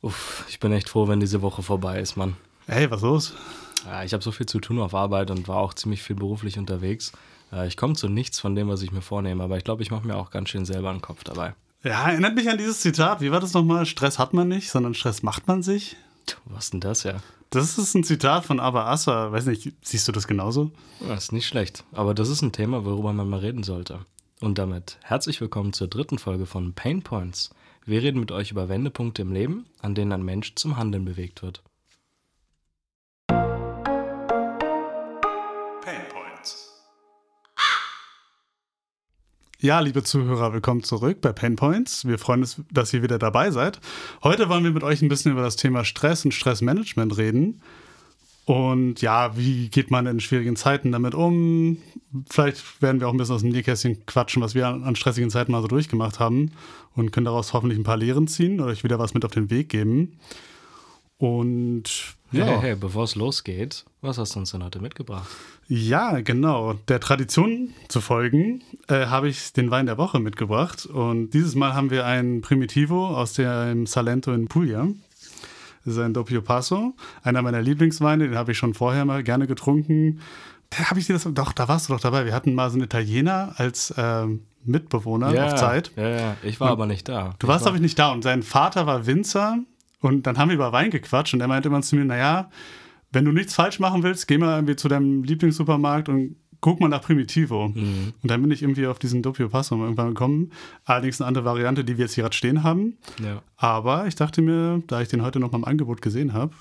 Uff, ich bin echt froh, wenn diese Woche vorbei ist, Mann. Hey, was los? Ja, ich habe so viel zu tun auf Arbeit und war auch ziemlich viel beruflich unterwegs. Äh, ich komme zu nichts von dem, was ich mir vornehme, aber ich glaube, ich mache mir auch ganz schön selber einen Kopf dabei. Ja, erinnert mich an dieses Zitat. Wie war das nochmal? Stress hat man nicht, sondern Stress macht man sich. Was denn das ja? Das ist ein Zitat von Abba Assa. Weiß nicht, siehst du das genauso? Das ist nicht schlecht. Aber das ist ein Thema, worüber man mal reden sollte. Und damit herzlich willkommen zur dritten Folge von Pain Points. Wir reden mit euch über Wendepunkte im Leben, an denen ein Mensch zum Handeln bewegt wird. Pain Points. Ja, liebe Zuhörer, willkommen zurück bei Pain Points. Wir freuen uns, dass ihr wieder dabei seid. Heute wollen wir mit euch ein bisschen über das Thema Stress und Stressmanagement reden. Und ja, wie geht man in schwierigen Zeiten damit um? Vielleicht werden wir auch ein bisschen aus dem Nähkästchen quatschen, was wir an, stressigen Zeiten mal so durchgemacht haben und können daraus hoffentlich ein paar Lehren ziehen oder euch wieder was mit auf den Weg geben. Und ja. Hey, hey, bevor es losgeht, was hast du uns denn heute mitgebracht? Ja, genau. Der Tradition zu folgen, äh, habe ich den Wein der Woche mitgebracht. Und dieses Mal haben wir einen Primitivo aus dem Salento in Puglia. Das ist ein Doppio Passo, einer meiner Lieblingsweine, den habe ich schon vorher mal gerne getrunken. Da habe ich dir das, doch, da warst du doch dabei. Wir hatten mal so einen Italiener als ähm, Mitbewohner ja, auf Zeit. Ja, ja, ich war und aber nicht da. Du warst, glaube ich, nicht da. Und sein Vater war Winzer und dann haben wir über Wein gequatscht und er meinte immer zu mir, naja, wenn du nichts falsch machen willst, geh mal irgendwie zu deinem Lieblingssupermarkt und guck mal nach Primitivo. Mhm. Und dann bin ich irgendwie auf diesen Doppio Passo irgendwann gekommen. Allerdings eine andere Variante, die wir jetzt hier gerade stehen haben. Ja. Aber ich dachte mir, da ich den heute noch mal im Angebot gesehen habe,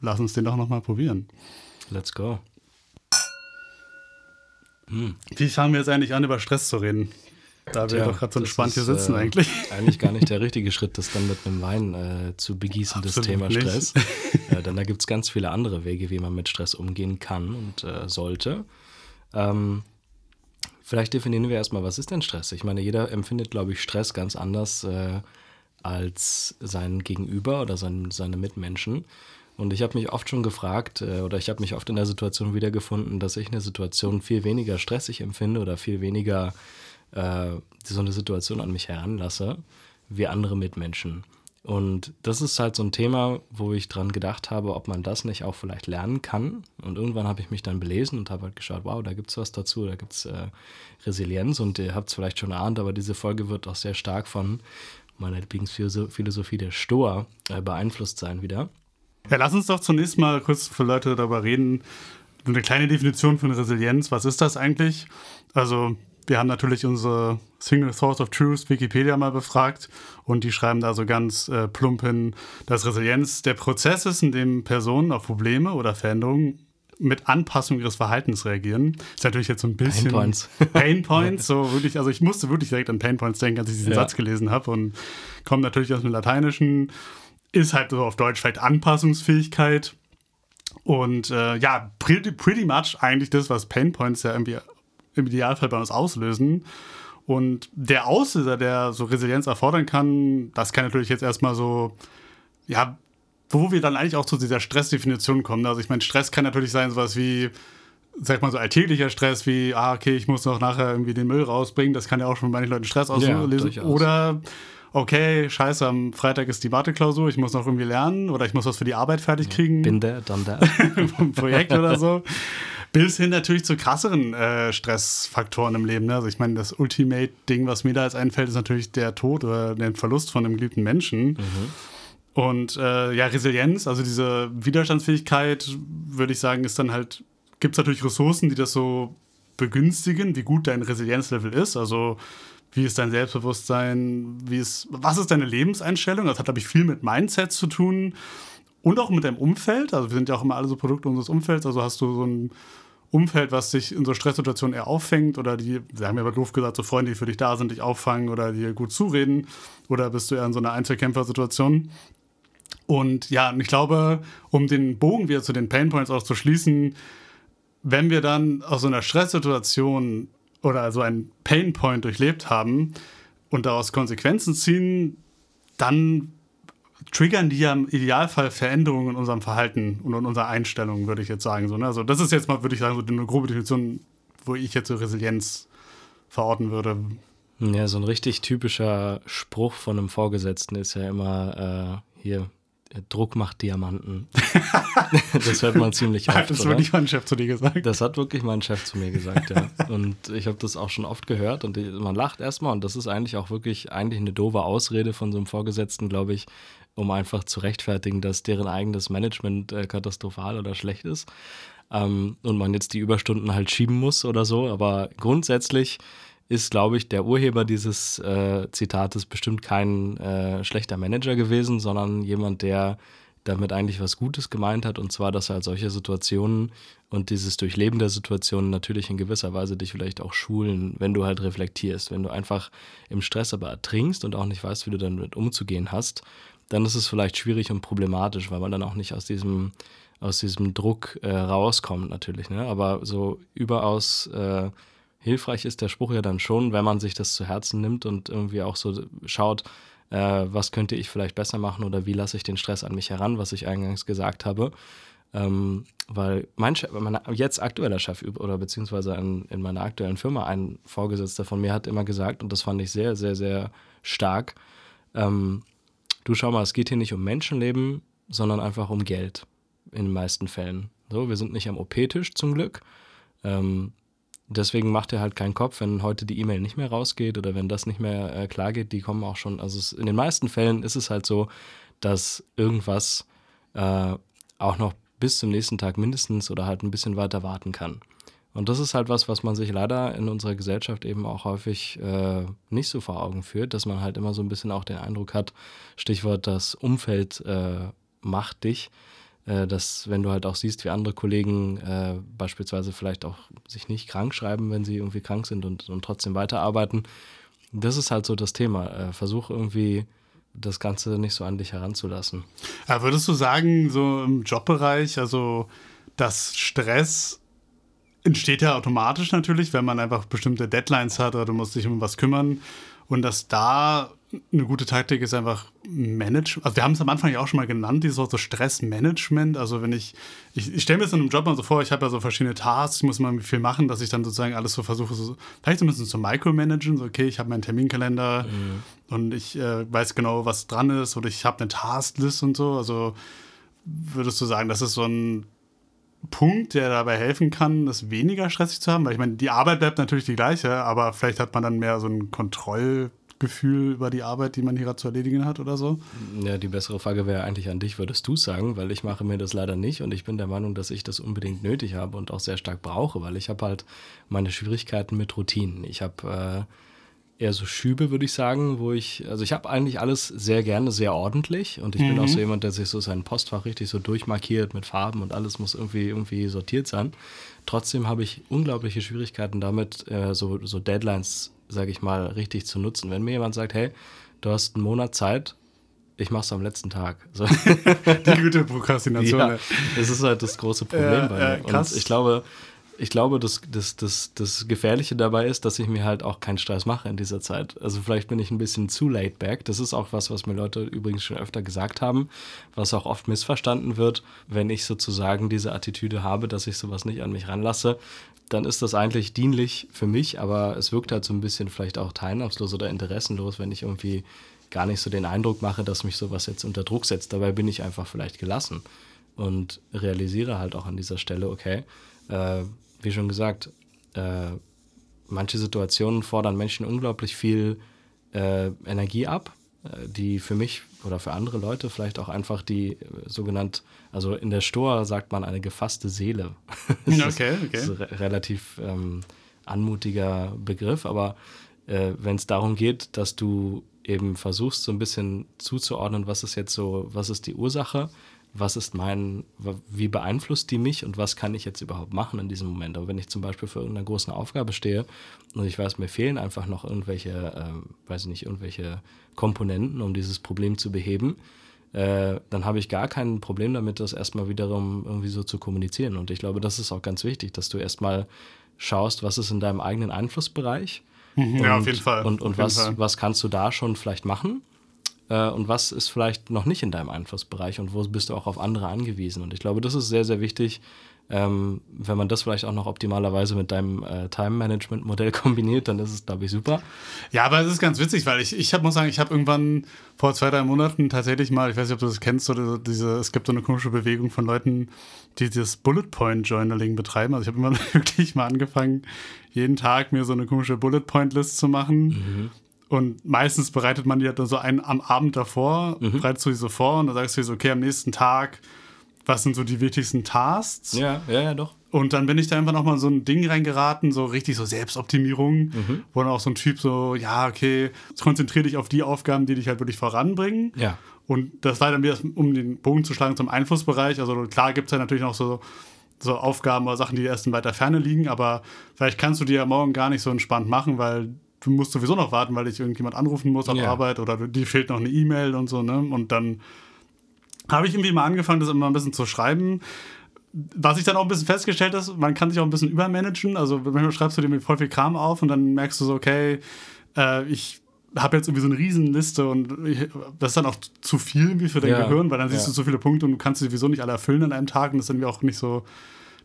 lass uns den doch noch mal probieren. Let's go. Mhm. Wie fangen wir jetzt eigentlich an, über Stress zu reden? Da wir doch gerade so entspannt hier sitzen äh, eigentlich. Eigentlich gar nicht der richtige Schritt, das dann mit einem Wein äh, zu begießen, Absolut das Thema Stress. äh, denn da gibt es ganz viele andere Wege, wie man mit Stress umgehen kann und äh, sollte. Ähm, vielleicht definieren wir erstmal, was ist denn Stress? Ich meine, jeder empfindet, glaube ich, Stress ganz anders äh, als sein Gegenüber oder sein, seine Mitmenschen. Und ich habe mich oft schon gefragt, äh, oder ich habe mich oft in der Situation wiedergefunden, dass ich eine Situation viel weniger stressig empfinde oder viel weniger äh, so eine Situation an mich heranlasse, wie andere Mitmenschen. Und das ist halt so ein Thema, wo ich dran gedacht habe, ob man das nicht auch vielleicht lernen kann. Und irgendwann habe ich mich dann belesen und habe halt geschaut, wow, da gibt es was dazu, da gibt es äh, Resilienz und ihr habt es vielleicht schon erahnt, aber diese Folge wird auch sehr stark von meiner Lieblingsphilosophie der Stoa äh, beeinflusst sein wieder. Ja, lass uns doch zunächst mal kurz für Leute darüber reden. Eine kleine Definition von Resilienz, was ist das eigentlich? Also wir haben natürlich unsere Single Source of Truth Wikipedia mal befragt und die schreiben da so ganz äh, plump hin, dass Resilienz der Prozess ist, in dem Personen auf Probleme oder Veränderungen mit Anpassung ihres Verhaltens reagieren. Ist natürlich jetzt so ein bisschen Pain Points. Pain Points, so wirklich, also ich musste wirklich direkt an Pain Points denken, als ich diesen ja. Satz gelesen habe und kommt natürlich aus dem Lateinischen, ist halt so auf Deutsch vielleicht Anpassungsfähigkeit. Und äh, ja, pretty, pretty much eigentlich das, was Pain Points ja irgendwie im Idealfall bei uns auslösen. Und der Auslöser, der so Resilienz erfordern kann, das kann natürlich jetzt erstmal so, ja, wo wir dann eigentlich auch zu dieser Stressdefinition kommen. Also ich meine, Stress kann natürlich sein, sowas wie, sag mal so alltäglicher Stress, wie, ah, okay, ich muss noch nachher irgendwie den Müll rausbringen. Das kann ja auch schon bei manchen Leuten Stress auslösen. Ja, Oder okay, scheiße, am Freitag ist die Warteklausur, ich muss noch irgendwie lernen oder ich muss was für die Arbeit fertig kriegen. Bin der, dann der. Vom Projekt oder so. Bis hin natürlich zu krasseren äh, Stressfaktoren im Leben. Ne? Also ich meine, das Ultimate-Ding, was mir da jetzt einfällt, ist natürlich der Tod oder der Verlust von einem geliebten Menschen. Mhm. Und äh, ja, Resilienz, also diese Widerstandsfähigkeit, würde ich sagen, ist dann halt, gibt es natürlich Ressourcen, die das so begünstigen, wie gut dein Resilienzlevel ist. Also wie ist dein Selbstbewusstsein, wie ist, was ist deine Lebenseinstellung? Das hat, glaube ich, viel mit Mindset zu tun und auch mit deinem Umfeld. Also wir sind ja auch immer alle so Produkte unseres Umfelds. Also hast du so ein Umfeld, was dich in so Stresssituationen eher auffängt oder die, wir haben ja aber doof gesagt, so Freunde, die für dich da sind, dich auffangen oder dir gut zureden oder bist du eher in so einer Einzelkämpfersituation? Und ja, und ich glaube, um den Bogen wieder zu den Painpoints auch zu schließen, wenn wir dann aus so einer Stresssituation oder so einen Painpoint durchlebt haben und daraus Konsequenzen ziehen, dann triggern die ja im Idealfall Veränderungen in unserem Verhalten und in unserer Einstellung, würde ich jetzt sagen. So, ne? Also das ist jetzt mal, würde ich sagen, so eine grobe Definition, wo ich jetzt so Resilienz verorten würde. Ja, so ein richtig typischer Spruch von einem Vorgesetzten ist ja immer äh, hier, Druck macht Diamanten. das hört man ziemlich oft. Das hat wirklich mein Chef zu dir gesagt. Das hat wirklich mein Chef zu mir gesagt, ja. Und ich habe das auch schon oft gehört und man lacht erstmal und das ist eigentlich auch wirklich eigentlich eine doofe Ausrede von so einem Vorgesetzten, glaube ich, um einfach zu rechtfertigen, dass deren eigenes Management äh, katastrophal oder schlecht ist ähm, und man jetzt die Überstunden halt schieben muss oder so. Aber grundsätzlich ist, glaube ich, der Urheber dieses äh, Zitates bestimmt kein äh, schlechter Manager gewesen, sondern jemand, der damit eigentlich was Gutes gemeint hat. Und zwar, dass er halt solche Situationen und dieses Durchleben der Situationen natürlich in gewisser Weise dich vielleicht auch schulen, wenn du halt reflektierst. Wenn du einfach im Stress aber ertrinkst und auch nicht weißt, wie du damit umzugehen hast, dann ist es vielleicht schwierig und problematisch, weil man dann auch nicht aus diesem, aus diesem Druck äh, rauskommt natürlich. Ne? Aber so überaus äh, hilfreich ist der Spruch ja dann schon, wenn man sich das zu Herzen nimmt und irgendwie auch so schaut, äh, was könnte ich vielleicht besser machen oder wie lasse ich den Stress an mich heran, was ich eingangs gesagt habe. Ähm, weil mein Chef, mein jetzt aktueller Chef oder beziehungsweise in, in meiner aktuellen Firma, ein Vorgesetzter von mir hat immer gesagt, und das fand ich sehr, sehr, sehr stark, ähm, du schau mal, es geht hier nicht um Menschenleben, sondern einfach um Geld in den meisten Fällen. So, wir sind nicht am OP-Tisch zum Glück. Ähm, Deswegen macht er halt keinen Kopf, wenn heute die E-Mail nicht mehr rausgeht oder wenn das nicht mehr äh, klar geht. Die kommen auch schon. Also es, in den meisten Fällen ist es halt so, dass irgendwas äh, auch noch bis zum nächsten Tag mindestens oder halt ein bisschen weiter warten kann. Und das ist halt was, was man sich leider in unserer Gesellschaft eben auch häufig äh, nicht so vor Augen führt, dass man halt immer so ein bisschen auch den Eindruck hat, Stichwort das Umfeld äh, macht dich, äh, dass wenn du halt auch siehst, wie andere Kollegen äh, beispielsweise vielleicht auch sich nicht krank schreiben, wenn sie irgendwie krank sind und, und trotzdem weiterarbeiten, das ist halt so das Thema. Äh, versuch irgendwie das Ganze nicht so an dich heranzulassen. Ja, würdest du sagen, so im Jobbereich, also dass Stress entsteht ja automatisch natürlich, wenn man einfach bestimmte Deadlines hat oder du musst dich um was kümmern und dass da eine gute Taktik ist einfach Management. Also wir haben es am Anfang ja auch schon mal genannt, dieses Wort so Stressmanagement. Also wenn ich, ich, ich stelle mir das in einem Job mal so vor, ich habe ja so verschiedene Tasks, ich muss mal viel machen, dass ich dann sozusagen alles so versuche, so, vielleicht so ein bisschen zu micromanagen. So, okay, ich habe meinen Terminkalender mhm. und ich äh, weiß genau, was dran ist oder ich habe eine Tasklist und so. Also würdest du sagen, das ist so ein Punkt, der dabei helfen kann, das weniger stressig zu haben? Weil ich meine, die Arbeit bleibt natürlich die gleiche, aber vielleicht hat man dann mehr so ein Kontroll- Gefühl über die Arbeit, die man hier zu erledigen hat oder so? Ja, die bessere Frage wäre eigentlich an dich, würdest du sagen, weil ich mache mir das leider nicht und ich bin der Meinung, dass ich das unbedingt nötig habe und auch sehr stark brauche, weil ich habe halt meine Schwierigkeiten mit Routinen. Ich habe äh, eher so Schübe, würde ich sagen, wo ich, also ich habe eigentlich alles sehr gerne, sehr ordentlich und ich mhm. bin auch so jemand, der sich so sein Postfach richtig so durchmarkiert mit Farben und alles muss irgendwie, irgendwie sortiert sein. Trotzdem habe ich unglaubliche Schwierigkeiten damit, äh, so, so Deadlines sage ich mal, richtig zu nutzen. Wenn mir jemand sagt, hey, du hast einen Monat Zeit, ich mach's am letzten Tag. So. Die gute Prokrastination. Ja, das ist halt das große Problem äh, bei mir. Äh, und ich glaube, ich glaube, das, das, das, das Gefährliche dabei ist, dass ich mir halt auch keinen Stress mache in dieser Zeit. Also vielleicht bin ich ein bisschen zu laid back. Das ist auch was, was mir Leute übrigens schon öfter gesagt haben, was auch oft missverstanden wird, wenn ich sozusagen diese Attitüde habe, dass ich sowas nicht an mich ranlasse. Dann ist das eigentlich dienlich für mich, aber es wirkt halt so ein bisschen vielleicht auch teilnahmslos oder interessenlos, wenn ich irgendwie gar nicht so den Eindruck mache, dass mich sowas jetzt unter Druck setzt. Dabei bin ich einfach vielleicht gelassen und realisiere halt auch an dieser Stelle, okay, äh, wie schon gesagt, äh, manche Situationen fordern Menschen unglaublich viel äh, Energie ab, äh, die für mich oder für andere Leute vielleicht auch einfach die äh, sogenannt, also in der Stoa sagt man eine gefasste Seele. das okay, okay. Ist, ist ein relativ ähm, anmutiger Begriff, aber äh, wenn es darum geht, dass du eben versuchst, so ein bisschen zuzuordnen, was ist jetzt so, was ist die Ursache, was ist mein, wie beeinflusst die mich und was kann ich jetzt überhaupt machen in diesem Moment. Aber wenn ich zum Beispiel für irgendeine große Aufgabe stehe und ich weiß, mir fehlen einfach noch irgendwelche, äh, weiß ich nicht, irgendwelche Komponenten, um dieses Problem zu beheben, äh, dann habe ich gar kein Problem damit, das erstmal wiederum irgendwie so zu kommunizieren. Und ich glaube, das ist auch ganz wichtig, dass du erstmal schaust, was ist in deinem eigenen Einflussbereich. Mhm. Ja, auf jeden Fall. Und, und was, was kannst du da schon vielleicht machen? Äh, und was ist vielleicht noch nicht in deinem Einflussbereich und wo bist du auch auf andere angewiesen. Und ich glaube, das ist sehr, sehr wichtig, Ähm, wenn man das vielleicht auch noch optimalerweise mit deinem äh, Time-Management-Modell kombiniert, dann ist es, glaube ich, super. Ja, aber es ist ganz witzig, weil ich, ich hab, muss sagen, ich habe irgendwann vor zwei, drei Monaten tatsächlich mal, ich weiß nicht, ob du das kennst, oder diese, es gibt so eine komische Bewegung von Leuten, die dieses Bullet-Point-Journaling betreiben. Also ich habe immer wirklich mal angefangen, jeden Tag mir so eine komische Bullet-Point-List zu machen. Mhm. Und meistens bereitet man die halt so einen am Abend davor, mhm. bereitest du die so vor und dann sagst du dir so, okay, am nächsten Tag was sind so die wichtigsten Tasks. Ja, ja, ja, doch. Und dann bin ich da einfach nochmal so ein Ding reingeraten, so richtig so Selbstoptimierung, mhm. wo dann auch so ein Typ so, ja, okay, konzentriere dich auf die Aufgaben, die dich halt wirklich voranbringen. Ja. Und das war dann wieder, um den Bogen zu schlagen zum Einflussbereich. Also klar gibt es ja natürlich noch so, so Aufgaben oder Sachen, die erst in weiter Ferne liegen, aber vielleicht kannst du die ja morgen gar nicht so entspannt machen, weil du musst sowieso noch warten, weil dich irgendjemand anrufen muss auf ja. Arbeit oder dir fehlt noch eine E-Mail und so, ne? Und dann habe ich irgendwie mal angefangen, das immer ein bisschen zu schreiben. Was ich dann auch ein bisschen festgestellt habe, man kann sich auch ein bisschen übermanagen. Also manchmal schreibst du dir voll viel Kram auf und dann merkst du so, okay, äh, ich habe jetzt irgendwie so eine Riesenliste und ich, das ist dann auch zu viel irgendwie für dein ja, Gehirn, weil dann siehst ja. du so viele Punkte und du kannst sie sowieso nicht alle erfüllen an einem Tag und das ist dann auch nicht so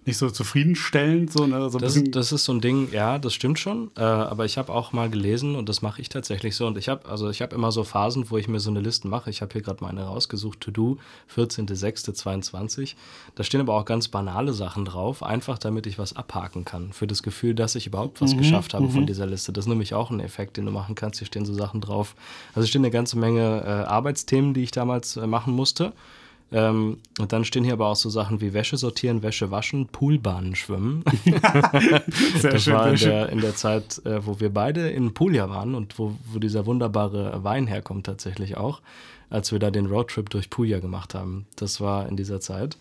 nicht so zufriedenstellend. So, ne? so das, das, ist so ein Ding, ja, das stimmt schon. Äh, aber ich habe auch mal gelesen und das mache ich tatsächlich so. Und ich habe also ich habe immer so Phasen, wo ich mir so eine Liste mache. Ich habe hier gerade meine rausgesucht, To Do, 14.06.22. Da stehen aber auch ganz banale Sachen drauf, einfach damit ich was abhaken kann. Für das Gefühl, dass ich überhaupt was mhm, geschafft habe von mhm. dieser Liste. Das ist nämlich auch ein Effekt, den du machen kannst. Hier stehen so Sachen drauf. Also stehen eine ganze Menge äh, Arbeitsthemen, die ich damals äh, machen musste. Ähm, und dann stehen hier aber auch so Sachen wie Wäsche sortieren, Wäsche waschen, Poolbahnen schwimmen. Sehr das schön, war in der, in der Zeit, äh, wo wir beide in Puglia waren und wo, wo dieser wunderbare Wein herkommt tatsächlich auch, als wir da den Roadtrip durch Puglia gemacht haben. Das war in dieser Zeit.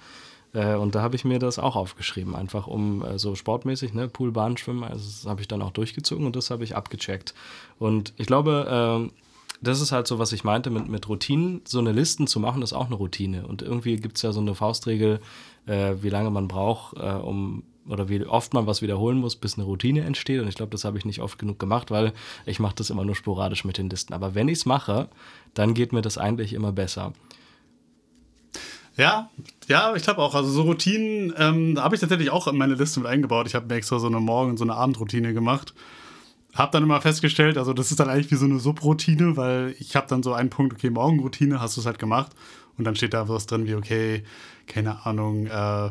Äh, und da habe ich mir das auch aufgeschrieben, einfach um äh, so sportmäßig, ne, Poolbahn schwimmen, also das habe ich dann auch durchgezogen und das habe ich abgecheckt. Und ich glaube, äh, das ist halt so, was ich meinte mit, mit Routinen. So eine Listen zu machen, ist auch eine Routine. Und irgendwie gibt es ja so eine Faustregel, äh, wie lange man braucht, äh, um oder wie oft man was wiederholen muss, bis eine Routine entsteht. Und ich glaube, das habe ich nicht oft genug gemacht, weil ich mache das immer nur sporadisch mit den Listen. Aber wenn ich es mache, dann geht mir das eigentlich immer besser. Ja, ja, ich glaube auch. Also so Routinen ähm, habe ich tatsächlich auch in meine Liste mit eingebaut. Ich habe mir extra so eine Morgen- und so eine Abendroutine gemacht habe dann immer festgestellt, also das ist dann eigentlich wie so eine Subroutine, weil ich habe dann so einen Punkt, okay, Morgenroutine, hast du es halt gemacht und dann steht da was drin wie, okay, keine Ahnung, äh,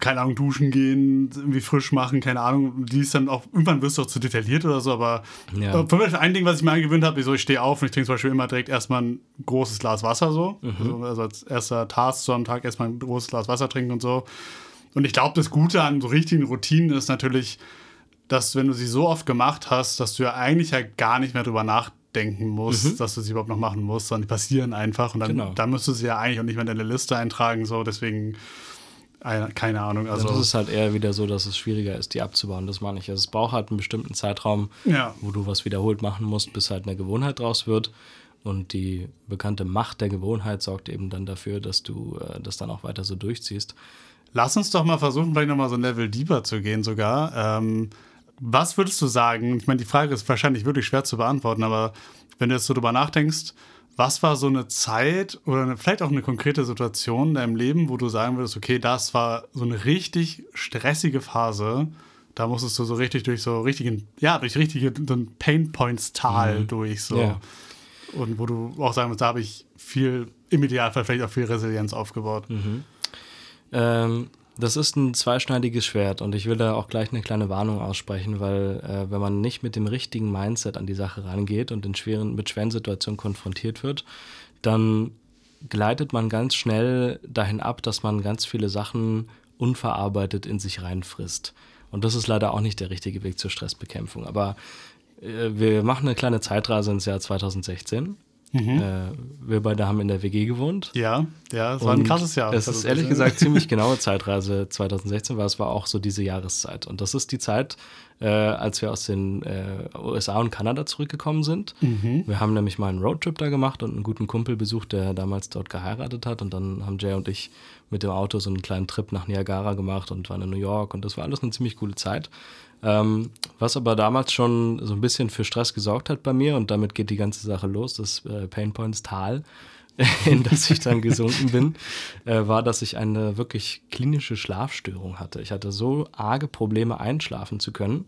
keine Ahnung, duschen gehen, irgendwie frisch machen, keine Ahnung. Die ist dann auch, irgendwann wirst du auch zu detailliert oder so, aber ja. zum Beispiel ein Ding, was ich mir angewöhnt habe, so ich stehe auf und ich trinke zum Beispiel immer direkt erstmal ein großes Glas Wasser so. Mhm. Also, also, als erster Task so am Tag erstmal ein großes Glas Wasser trinken und so. Und ich glaube, das Gute an so richtigen Routinen ist natürlich, dass wenn du sie so oft gemacht hast, dass du ja eigentlich ja gar nicht mehr drüber nachdenken musst, mhm. dass du sie überhaupt noch machen musst, sondern die passieren einfach und dann, genau. dann müsstest du sie ja eigentlich auch nicht mehr in deine Liste eintragen, so deswegen keine Ahnung. Also das ist halt eher wieder so, dass es schwieriger ist, die abzubauen. Das meine ich. Also es braucht halt einen bestimmten Zeitraum, ja. wo du was wiederholt machen musst, bis halt eine Gewohnheit draus wird. Und die bekannte Macht der Gewohnheit sorgt eben dann dafür, dass du äh, das dann auch weiter so durchziehst. Lass uns doch mal versuchen, vielleicht nochmal so ein Level deeper zu gehen sogar. Ähm, was würdest du sagen? Ich meine, die Frage ist wahrscheinlich wirklich schwer zu beantworten, aber wenn du jetzt so drüber nachdenkst, was war so eine Zeit oder eine, vielleicht auch eine konkrete Situation in deinem Leben, wo du sagen würdest, okay, das war so eine richtig stressige Phase. Da musstest du so richtig durch so richtigen, ja, durch richtige Pain Points Tal mhm. durch so. Ja. Und wo du auch sagen musst, da habe ich viel, im Idealfall vielleicht auch viel Resilienz aufgebaut. Mhm. Ähm, das ist ein zweischneidiges Schwert und ich will da auch gleich eine kleine Warnung aussprechen, weil äh, wenn man nicht mit dem richtigen Mindset an die Sache rangeht und in schweren, mit schweren Situationen konfrontiert wird, dann gleitet man ganz schnell dahin ab, dass man ganz viele Sachen unverarbeitet in sich reinfrisst. Und das ist leider auch nicht der richtige Weg zur Stressbekämpfung. Aber äh, wir machen eine kleine Zeitreise ins Jahr 2016 Mhm. Äh, wir beide haben in der WG gewohnt. Ja, ja, es war ein krasses Jahr. Es ist ehrlich gesagt ziemlich genaue Zeitreise 2016, weil es war auch so diese Jahreszeit. Und das ist die Zeit, äh, als wir aus den äh, USA und Kanada zurückgekommen sind. Mhm. Wir haben nämlich mal einen Roadtrip da gemacht und einen guten Kumpel besucht, der damals dort geheiratet hat. Und dann haben Jay und ich mit dem Auto so einen kleinen Trip nach Niagara gemacht und waren in New York. Und das war alles eine ziemlich coole Zeit. Ähm, was aber damals schon so ein bisschen für Stress gesorgt hat bei mir und damit geht die ganze Sache los, das äh, Painpoints Tal. in das ich dann gesunken bin, äh, war, dass ich eine wirklich klinische Schlafstörung hatte. Ich hatte so arge Probleme, einschlafen zu können,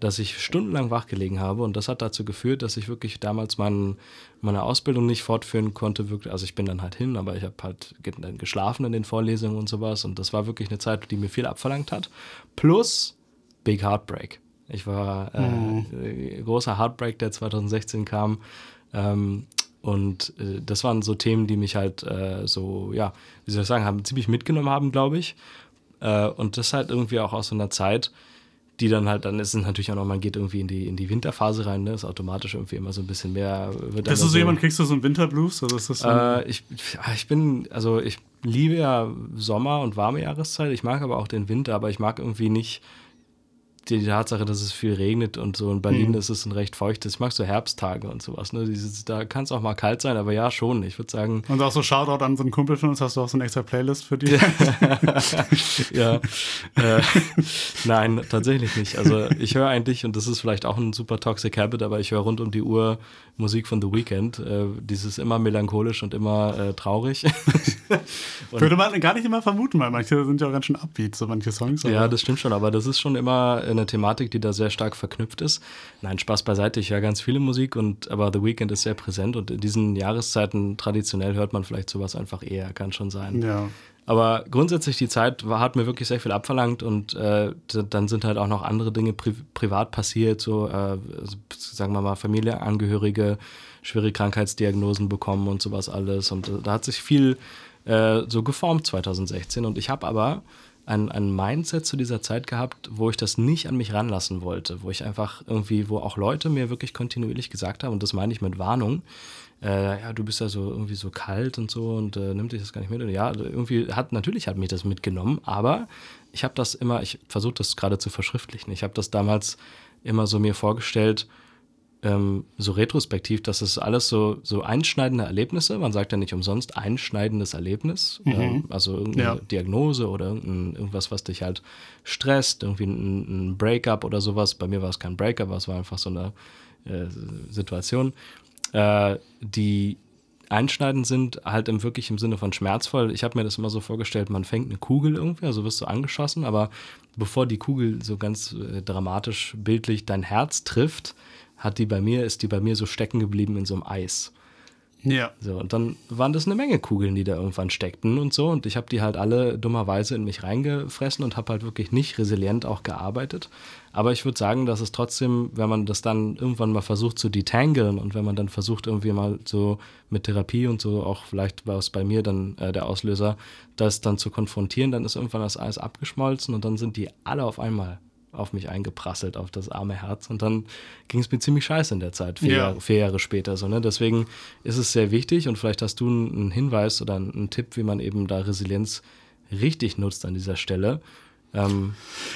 dass ich stundenlang wachgelegen habe und das hat dazu geführt, dass ich wirklich damals mein, meine Ausbildung nicht fortführen konnte. Wirklich, also ich bin dann halt hin, aber ich habe halt dann geschlafen in den Vorlesungen und sowas und das war wirklich eine Zeit, die mir viel abverlangt hat. Plus Big Heartbreak. Ich war äh, mhm. großer Heartbreak, der 2016 kam. Ähm, und äh, das waren so Themen, die mich halt äh, so, ja, wie soll ich sagen, haben ziemlich mitgenommen haben, glaube ich. Äh, und das halt irgendwie auch aus so einer Zeit, die dann halt, dann ist es natürlich auch noch, man geht irgendwie in die, in die Winterphase rein, ne? Ist automatisch irgendwie immer so ein bisschen mehr. Wird ist du so jemand, kriegst du so einen Winterblues? Oder ist das so äh, ich, ich bin, also ich liebe ja Sommer und warme Jahreszeit. Ich mag aber auch den Winter, aber ich mag irgendwie nicht die Tatsache, dass es viel regnet und so. In Berlin mhm. ist es ein recht feuchtes. Ich mag so Herbsttage und sowas. Ne? Dieses, da kann es auch mal kalt sein, aber ja, schon. Ich würde sagen. Und auch so Shoutout an so einen Kumpel von uns, hast du auch so eine extra Playlist für dich? ja. äh, nein, tatsächlich nicht. Also ich höre eigentlich, und das ist vielleicht auch ein super toxic habit, aber ich höre rund um die Uhr Musik von The Weeknd. Äh, dieses immer melancholisch und immer äh, traurig. und Würde man gar nicht immer vermuten, weil manche sind ja auch ganz schön upbeat, so manche Songs. Ja, das stimmt schon, aber das ist schon immer eine Thematik, die da sehr stark verknüpft ist. Nein, Spaß beiseite, ich höre ganz viele Musik, und, aber The Weeknd ist sehr präsent und in diesen Jahreszeiten traditionell hört man vielleicht sowas einfach eher, kann schon sein. Ja. Aber grundsätzlich die Zeit war, hat mir wirklich sehr viel abverlangt und äh, dann sind halt auch noch andere Dinge pri privat passiert, so äh, sagen wir mal Familienangehörige, schwere Krankheitsdiagnosen bekommen und sowas alles. Und äh, da hat sich viel äh, so geformt 2016. Und ich habe aber ein, ein Mindset zu dieser Zeit gehabt, wo ich das nicht an mich ranlassen wollte, wo ich einfach irgendwie, wo auch Leute mir wirklich kontinuierlich gesagt haben, und das meine ich mit Warnung, äh, ja, du bist ja so irgendwie so kalt und so und äh, nimmt dich das gar nicht mit. Und ja, irgendwie hat, natürlich hat mich das mitgenommen, aber ich habe das immer, ich versuche das gerade zu verschriftlichen. Ich habe das damals immer so mir vorgestellt, ähm, so retrospektiv, dass es alles so, so einschneidende Erlebnisse, man sagt ja nicht umsonst einschneidendes Erlebnis, mhm. ähm, also irgendeine ja. Diagnose oder irgendwas, was dich halt stresst, irgendwie ein, ein Breakup oder sowas. Bei mir war es kein Breakup, es war einfach so eine äh, Situation, äh, die einschneidend sind, halt im wirklich im Sinne von schmerzvoll. Ich habe mir das immer so vorgestellt, man fängt eine Kugel irgendwie, also wirst du angeschossen, aber bevor die Kugel so ganz äh, dramatisch bildlich dein Herz trifft, hat die bei mir, ist die bei mir so stecken geblieben in so einem Eis. Ja. So, und dann waren das eine Menge Kugeln, die da irgendwann steckten und so. Und ich habe die halt alle dummerweise in mich reingefressen und habe halt wirklich nicht resilient auch gearbeitet. Aber ich würde sagen, dass es trotzdem, wenn man das dann irgendwann mal versucht zu detangeln und wenn man dann versucht, irgendwie mal so mit Therapie und so, auch vielleicht war es bei mir dann äh, der Auslöser, das dann zu konfrontieren, dann ist irgendwann das Eis abgeschmolzen und dann sind die alle auf einmal auf mich eingeprasselt, auf das arme Herz. Und dann ging es mir ziemlich scheiße in der Zeit, vier, ja. Jahre, vier Jahre später. So, ne? Deswegen ist es sehr wichtig und vielleicht hast du einen Hinweis oder einen Tipp, wie man eben da Resilienz richtig nutzt an dieser Stelle. Ähm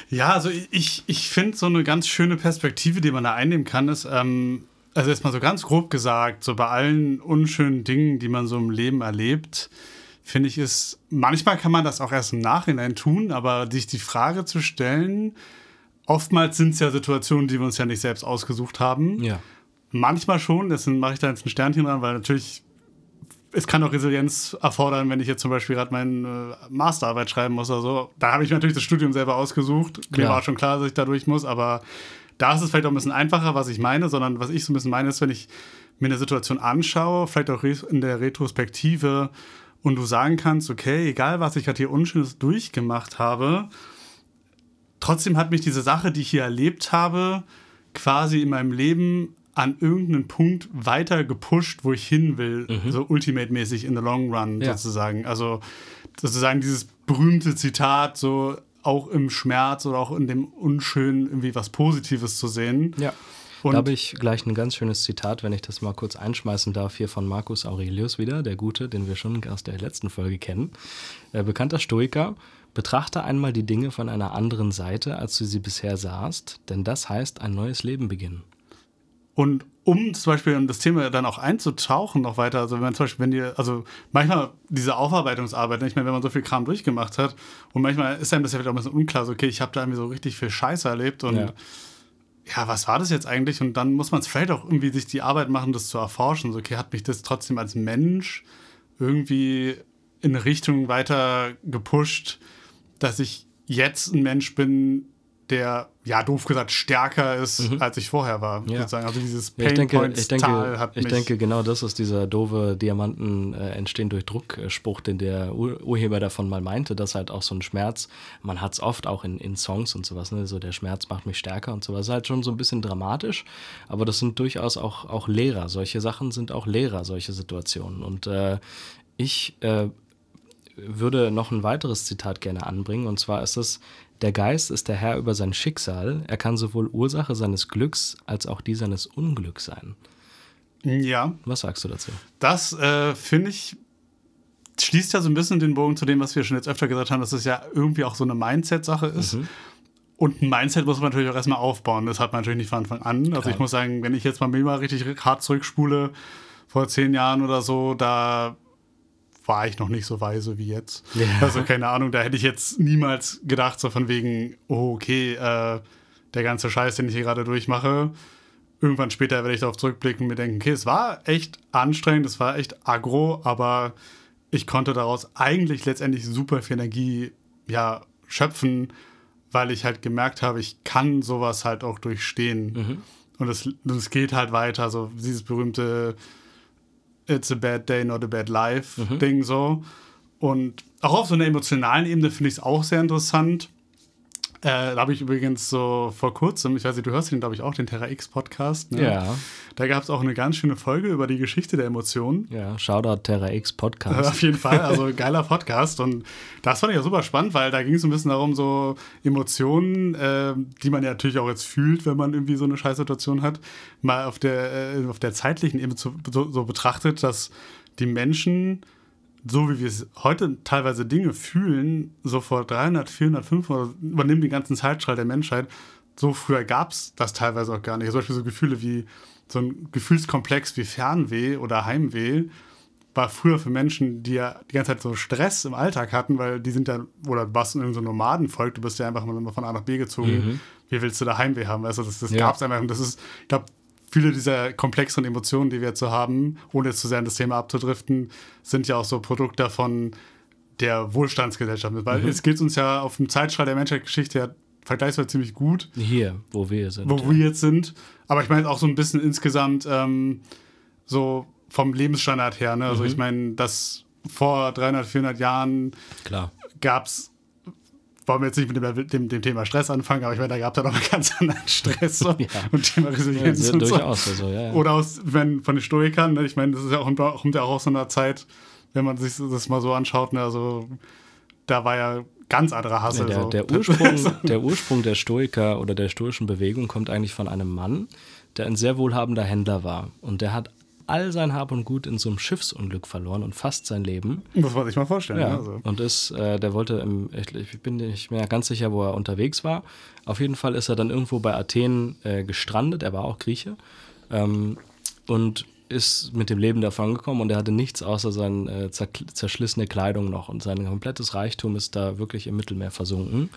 ja, also ich, ich finde so eine ganz schöne Perspektive, die man da einnehmen kann, ist, ähm, also jetzt mal so ganz grob gesagt, so bei allen unschönen Dingen, die man so im Leben erlebt, finde ich, ist, manchmal kann man das auch erst im Nachhinein tun, aber sich die Frage zu stellen, oftmals sind es ja Situationen, die wir uns ja nicht selbst ausgesucht haben. Ja. Manchmal schon, deswegen mache ich da jetzt ein Sternchen dran, weil natürlich es kann auch Resilienz erfordern, wenn ich jetzt zum Beispiel gerade meine äh, Masterarbeit schreiben muss oder so. Da habe ich natürlich das Studium selber ausgesucht. Mir war schon klar, dass ich da durch muss, aber da ist es vielleicht auch ein bisschen einfacher, was ich meine, sondern was ich so ein bisschen meine, ist, wenn ich mir eine Situation anschaue, vielleicht auch in der Retrospektive und du sagen kannst, okay, egal was ich gerade hier Unschönes durchgemacht habe, trotzdem hat mich diese Sache, die ich hier erlebt habe, quasi in meinem Leben an irgendeinen Punkt weiter gepusht, wo ich hin will, mhm. so ultimate-mäßig in the long run ja. sozusagen. Also sozusagen dieses berühmte Zitat, so auch im Schmerz oder auch in dem Unschönen irgendwie was Positives zu sehen. Ja. Und da habe ich gleich ein ganz schönes Zitat, wenn ich das mal kurz einschmeißen darf, hier von Marcus Aurelius wieder, der Gute, den wir schon aus der letzten Folge kennen. Äh, bekannter Stoiker. Betrachte einmal die Dinge von einer anderen Seite, als du sie bisher sahst, denn das heißt ein neues Leben beginnen. Und um zum Beispiel um das Thema dann auch einzutauchen noch weiter, also wenn man zum Beispiel, wenn ihr, also manchmal diese Aufarbeitungsarbeit, nicht mehr, wenn man so viel Kram durchgemacht hat und manchmal ist einem das ja vielleicht auch ein bisschen unklar, so okay, ich habe da irgendwie so richtig viel Scheiße erlebt und ja. ja was war das jetzt eigentlich? Und dann muss man es vielleicht auch irgendwie sich die Arbeit machen, das zu erforschen, so okay, hat mich das trotzdem als Mensch irgendwie in eine Richtung weiter gepusht, dass ich jetzt ein Mensch bin, der, ja, doof gesagt, stärker ist, mhm. als ich vorher war. Ja. Sozusagen. Also dieses Pain ich denke, ich denke, hat Ich denke, genau das ist dieser doofe Diamanten äh, entstehen durch Druck-Spruch, den der Ur Urheber davon mal meinte, dass halt auch so ein Schmerz, man hat es oft auch in, in Songs und sowas, ne? so der Schmerz macht mich stärker und sowas, ist halt schon so ein bisschen dramatisch, aber das sind durchaus auch, auch Lehrer. Solche Sachen sind auch Lehrer, solche Situationen. Und äh, ich äh, würde noch ein weiteres Zitat gerne anbringen, und zwar ist es, der Geist ist der Herr über sein Schicksal. Er kann sowohl Ursache seines Glücks als auch die seines Unglücks sein. Ja. Was sagst du dazu? Das äh, finde ich schließt ja so ein bisschen den Bogen zu dem, was wir schon jetzt öfter gesagt haben, dass es ja irgendwie auch so eine Mindset-Sache ist. Mhm. Und ein Mindset muss man natürlich auch erstmal aufbauen. Das hat man natürlich nicht von Anfang an. Klar. Also ich muss sagen, wenn ich jetzt mal mal richtig hart zurückspule, vor zehn Jahren oder so, da war ich noch nicht so weise wie jetzt. Ja. Also keine Ahnung, da hätte ich jetzt niemals gedacht, so von wegen, oh, okay, äh, der ganze Scheiß, den ich hier gerade durchmache. Irgendwann später werde ich darauf zurückblicken und mir denken, okay, es war echt anstrengend, es war echt aggro, aber ich konnte daraus eigentlich letztendlich super viel Energie ja, schöpfen, weil ich halt gemerkt habe, ich kann sowas halt auch durchstehen. Mhm. Und es, es geht halt weiter, so dieses berühmte It's a Bad Day, Not a Bad Life mhm. Ding so. Und auch auf so einer emotionalen Ebene finde ich es auch sehr interessant. Äh, da habe ich übrigens so vor kurzem, ich weiß nicht, du hörst den, glaube ich, auch, den Terra X Podcast. Ne? Ja. Da gab es auch eine ganz schöne Folge über die Geschichte der Emotionen. Ja, Shoutout Terra X Podcast. Auf jeden Fall, also geiler Podcast. Und das fand ich ja super spannend, weil da ging es ein bisschen darum, so Emotionen, äh, die man ja natürlich auch jetzt fühlt, wenn man irgendwie so eine Scheißsituation hat, mal auf der, äh, auf der zeitlichen Ebene so, so betrachtet, dass die Menschen so wie wir es heute teilweise Dinge fühlen, so vor 300, 400, 500, übernehmen den ganzen Zeitstrahl der Menschheit, so früher gab es das teilweise auch gar nicht. Zum Beispiel so Gefühle wie so ein Gefühlskomplex wie Fernweh oder Heimweh war früher für Menschen, die ja die ganze Zeit so Stress im Alltag hatten, weil die sind ja, oder du warst in irgendeinem so Nomadenvolk, du bist ja einfach mal von A nach B gezogen. Mhm. Wie willst du da Heimweh haben? Weißt du, das, das ja. gab es einfach. Und das ist, ich glaube, viele dieser komplexeren Emotionen, die wir jetzt so haben, ohne jetzt zu sehr in das Thema abzudriften, sind ja auch so Produkt davon der Wohlstandsgesellschaft. Weil mhm. es geht uns ja auf dem Zeitstrahl der Menschheitsgeschichte ja vergleichsweise ziemlich gut. Hier, wo wir sind. Wo ja. wir jetzt sind. Aber ich meine auch so ein bisschen insgesamt ähm, so vom Lebensstandard her. Ne? Also mhm. ich meine, dass vor 300, 400 Jahren gab es wollen wir jetzt nicht mit dem, dem, dem, Thema Stress anfangen, aber ich meine, da gab es ja noch ganz anderen Stress so. ja. und Thema Resilienz ja, und durchaus so. Also, ja, Oder aus, wenn, von den Stoikern, ne? ich meine, das ist ja auch, kommt ja auch aus so einer Zeit, wenn man sich das mal so anschaut, ne? also da war ja ganz anderer Hassel. der, so. der, Ursprung, der Ursprung der Stoiker oder der stoischen Bewegung kommt eigentlich von einem Mann, der ein sehr wohlhabender Händler war. Und der hat all sein Hab und Gut in so einem Schiffsunglück verloren und fast sein Leben. Das wollte ich mal vorstellen. Ja. Also. Und ist, äh, der wollte, im, ich, ich, bin nicht mehr ganz sicher, wo er unterwegs war. Auf jeden Fall ist er dann irgendwo bei Athen äh, gestrandet. Er war auch Grieche. Ähm, und ist mit dem Leben davon gekommen und er hatte nichts außer seine äh, zerschlissene Kleidung noch und sein komplettes Reichtum ist da wirklich im Mittelmeer versunken.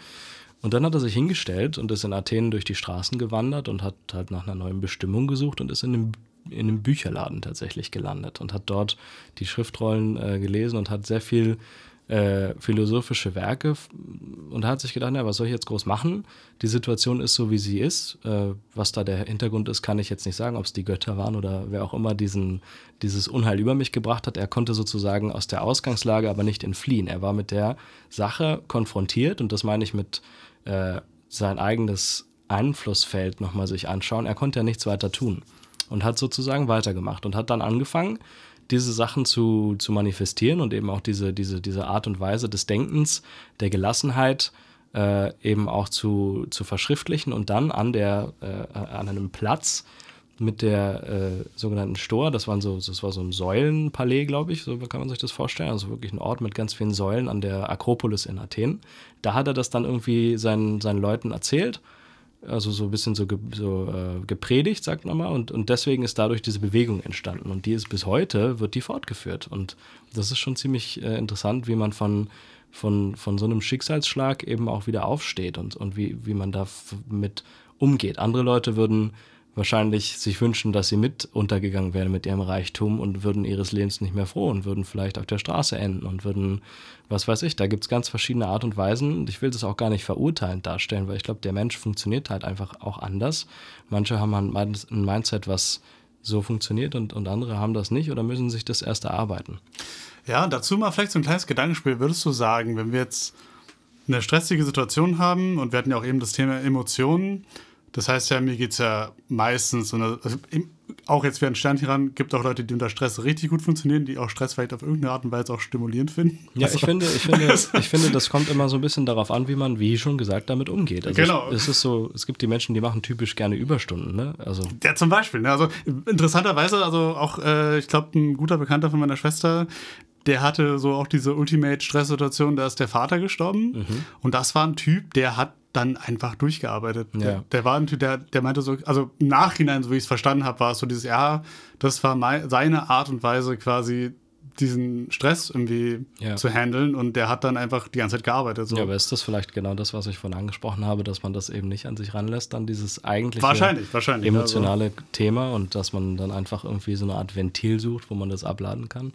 Und dann hat er sich hingestellt und ist in Athen durch die Straßen gewandert und hat halt nach einer neuen Bestimmung gesucht und ist in einem in einem Bücherladen tatsächlich gelandet und hat dort die Schriftrollen äh, gelesen und hat sehr viel äh, philosophische Werke und hat sich gedacht, na, was soll ich jetzt groß machen? Die Situation ist so, wie sie ist. Äh, was da der Hintergrund ist, kann ich jetzt nicht sagen, ob es die Götter waren oder wer auch immer diesen, dieses Unheil über mich gebracht hat. Er konnte sozusagen aus der Ausgangslage aber nicht entfliehen. Er war mit der Sache konfrontiert und das meine ich mit äh, sein eigenes Einflussfeld nochmal sich anschauen. Er konnte ja nichts weiter tun und hat sozusagen weitergemacht und hat dann angefangen, diese Sachen zu, zu manifestieren und eben auch diese, diese, diese Art und Weise des Denkens, der Gelassenheit äh, eben auch zu, zu verschriftlichen und dann an, der, äh, an einem Platz mit der äh, sogenannten Stor, das, waren so, das war so ein Säulenpalais, glaube ich, so kann man sich das vorstellen, also wirklich ein Ort mit ganz vielen Säulen an der Akropolis in Athen. Da hat er das dann irgendwie seinen, seinen Leuten erzählt also so ein bisschen so, ge, so äh, gepredigt, sagt man mal, und, und deswegen ist dadurch diese Bewegung entstanden. Und die ist bis heute, wird die fortgeführt. Und das ist schon ziemlich äh, interessant, wie man von, von, von so einem Schicksalsschlag eben auch wieder aufsteht und, und wie, wie man da mit umgeht. Andere Leute würden, wahrscheinlich sich wünschen, dass sie mit untergegangen wären mit ihrem Reichtum und würden ihres Lebens nicht mehr froh und würden vielleicht auf der Straße enden und würden, was weiß ich, da gibt es ganz verschiedene Art und Weisen. Ich will das auch gar nicht verurteilend darstellen, weil ich glaube, der Mensch funktioniert halt einfach auch anders. Manche haben ein Mindset, was so funktioniert und, und andere haben das nicht oder müssen sich das erst erarbeiten. Ja, dazu mal vielleicht so ein kleines Gedankenspiel. Würdest du sagen, wenn wir jetzt eine stressige Situation haben und wir hatten ja auch eben das Thema Emotionen, das heißt ja, mir geht es ja meistens, also auch jetzt während Sternchen ran, gibt auch Leute, die unter Stress richtig gut funktionieren, die auch Stress vielleicht auf irgendeine Art und Weise auch stimulierend finden. Ja, also, ich, finde, ich, finde, ich finde, das kommt immer so ein bisschen darauf an, wie man, wie schon gesagt, damit umgeht. Also genau. Ich, es ist so, es gibt die Menschen, die machen typisch gerne Überstunden, ne? Also ja, zum Beispiel. Ne? Also interessanterweise, also auch, äh, ich glaube, ein guter Bekannter von meiner Schwester, der hatte so auch diese Ultimate-Stress-Situation, da ist der Vater gestorben. Mhm. Und das war ein Typ, der hat dann einfach durchgearbeitet. Ja. Der, der, war ein Typ, der, der meinte so, also im Nachhinein, so wie ich es verstanden habe, war es so dieses, ja, das war mein, seine Art und Weise quasi diesen Stress irgendwie ja. zu handeln und der hat dann einfach die ganze Zeit gearbeitet. So. Ja, aber ist das vielleicht genau das, was ich vorhin angesprochen habe, dass man das eben nicht an sich ranlässt, dann dieses eigentliche wahrscheinlich, wahrscheinlich, emotionale also. Thema und dass man dann einfach irgendwie so eine Art Ventil sucht, wo man das abladen kann?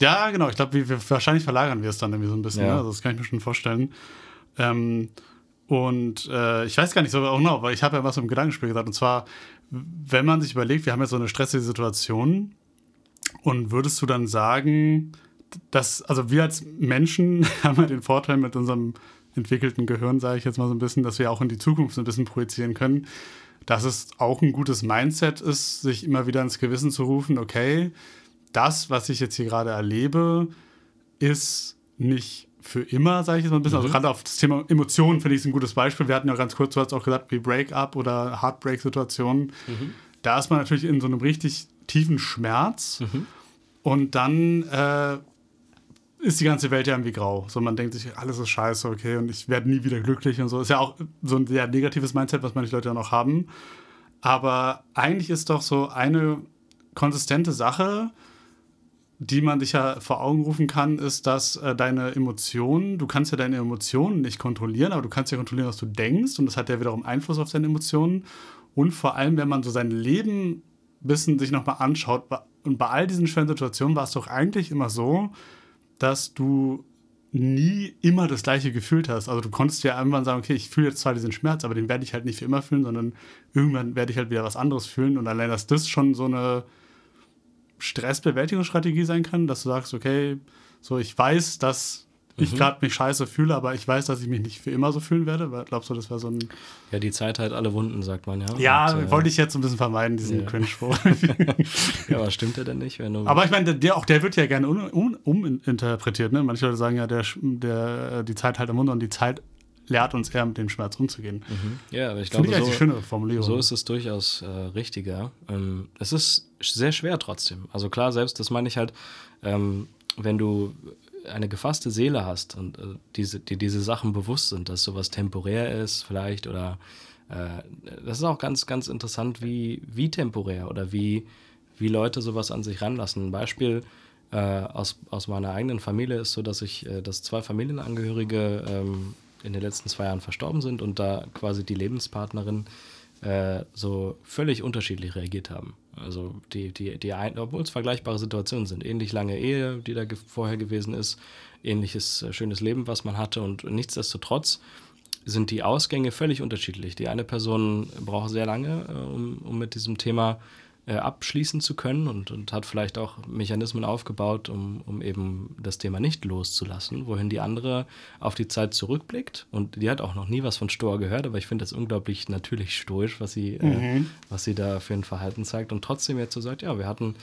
Ja, genau. Ich glaube, wahrscheinlich verlagern wir es dann irgendwie so ein bisschen. Ja. Ne? Also das kann ich mir schon vorstellen. Ähm, und äh, ich weiß gar nicht so genau, weil ich habe ja was im Gedankenspiel gesagt. Und zwar, wenn man sich überlegt, wir haben jetzt so eine stressige Situation, und würdest du dann sagen, dass, also wir als Menschen haben ja den Vorteil mit unserem entwickelten Gehirn, sage ich jetzt mal so ein bisschen, dass wir auch in die Zukunft so ein bisschen projizieren können, dass es auch ein gutes Mindset ist, sich immer wieder ins Gewissen zu rufen, okay, das, was ich jetzt hier gerade erlebe, ist nicht für immer, sage ich jetzt mal ein bisschen. Also mhm. Also gerade auf das Thema Emotionen finde ich es ein gutes Beispiel. Wir hatten ja ganz kurz, du hast auch gesagt, wie Break-up oder Heartbreak-Situationen. Mhm. Da ist man natürlich in so einem richtig tiefen Schmerz mhm. und dann äh, ist die ganze Welt ja irgendwie grau. So man denkt sich, alles ist scheiße, okay, und ich werde nie wieder glücklich und so. Ist ja auch so ein sehr negatives Mindset, was manche Leute ja noch haben. Aber eigentlich ist doch so eine konsistente Sache, die man sich ja vor Augen rufen kann, ist, dass äh, deine Emotionen, du kannst ja deine Emotionen nicht kontrollieren, aber du kannst ja kontrollieren, was du denkst und das hat ja wiederum Einfluss auf deine Emotionen. Und vor allem, wenn man so sein Leben ein bisschen sich nochmal anschaut, und bei all diesen schweren Situationen war es doch eigentlich immer so, dass du nie immer das gleiche gefühlt hast. Also du konntest ja irgendwann sagen, okay, ich fühle jetzt zwar diesen Schmerz, aber den werde ich halt nicht für immer fühlen, sondern irgendwann werde ich halt wieder was anderes fühlen. Und allein, dass das schon so eine Stressbewältigungsstrategie sein kann, dass du sagst, okay, so ich weiß, dass ich mhm. gerade mich scheiße fühle, aber ich weiß, dass ich mich nicht für immer so fühlen werde. Glaubst du, das wäre so ein. Ja, die Zeit halt alle Wunden, sagt man ja. Ja, Und, äh, wollte ich jetzt ein bisschen vermeiden, diesen ja. Cringe-Spruch. ja, aber stimmt der denn nicht? Wenn du aber ich meine, der, auch der wird ja gerne uminterpretiert. Um, um ne? Manche Leute sagen ja, der, der, die Zeit halt am Wunder und die Zeit lehrt uns eher mit dem Schmerz umzugehen. Mhm. Ja, aber ich glaube, ich so, schöne Formulierung. so ist es durchaus äh, richtiger. Ähm, es ist sehr schwer trotzdem. Also klar, selbst das meine ich halt, ähm, wenn du eine gefasste Seele hast und äh, diese, die diese Sachen bewusst sind, dass sowas temporär ist vielleicht oder äh, das ist auch ganz, ganz interessant, wie, wie temporär oder wie, wie Leute sowas an sich ranlassen. Ein Beispiel äh, aus, aus meiner eigenen Familie ist so, dass ich, äh, dass zwei Familienangehörige ähm, in den letzten zwei Jahren verstorben sind und da quasi die Lebenspartnerin äh, so völlig unterschiedlich reagiert haben. Also die, die, die ein, obwohl es vergleichbare Situationen sind, ähnlich lange Ehe, die da ge vorher gewesen ist, ähnliches äh, schönes Leben, was man hatte und nichtsdestotrotz sind die Ausgänge völlig unterschiedlich. Die eine Person braucht sehr lange, äh, um, um mit diesem Thema äh, abschließen zu können und, und hat vielleicht auch Mechanismen aufgebaut, um, um eben das Thema nicht loszulassen, wohin die andere auf die Zeit zurückblickt und die hat auch noch nie was von Stoa gehört, aber ich finde das unglaublich natürlich stoisch, was sie, äh, mhm. äh, was sie da für ein Verhalten zeigt und trotzdem jetzt so sagt, ja, wir hatten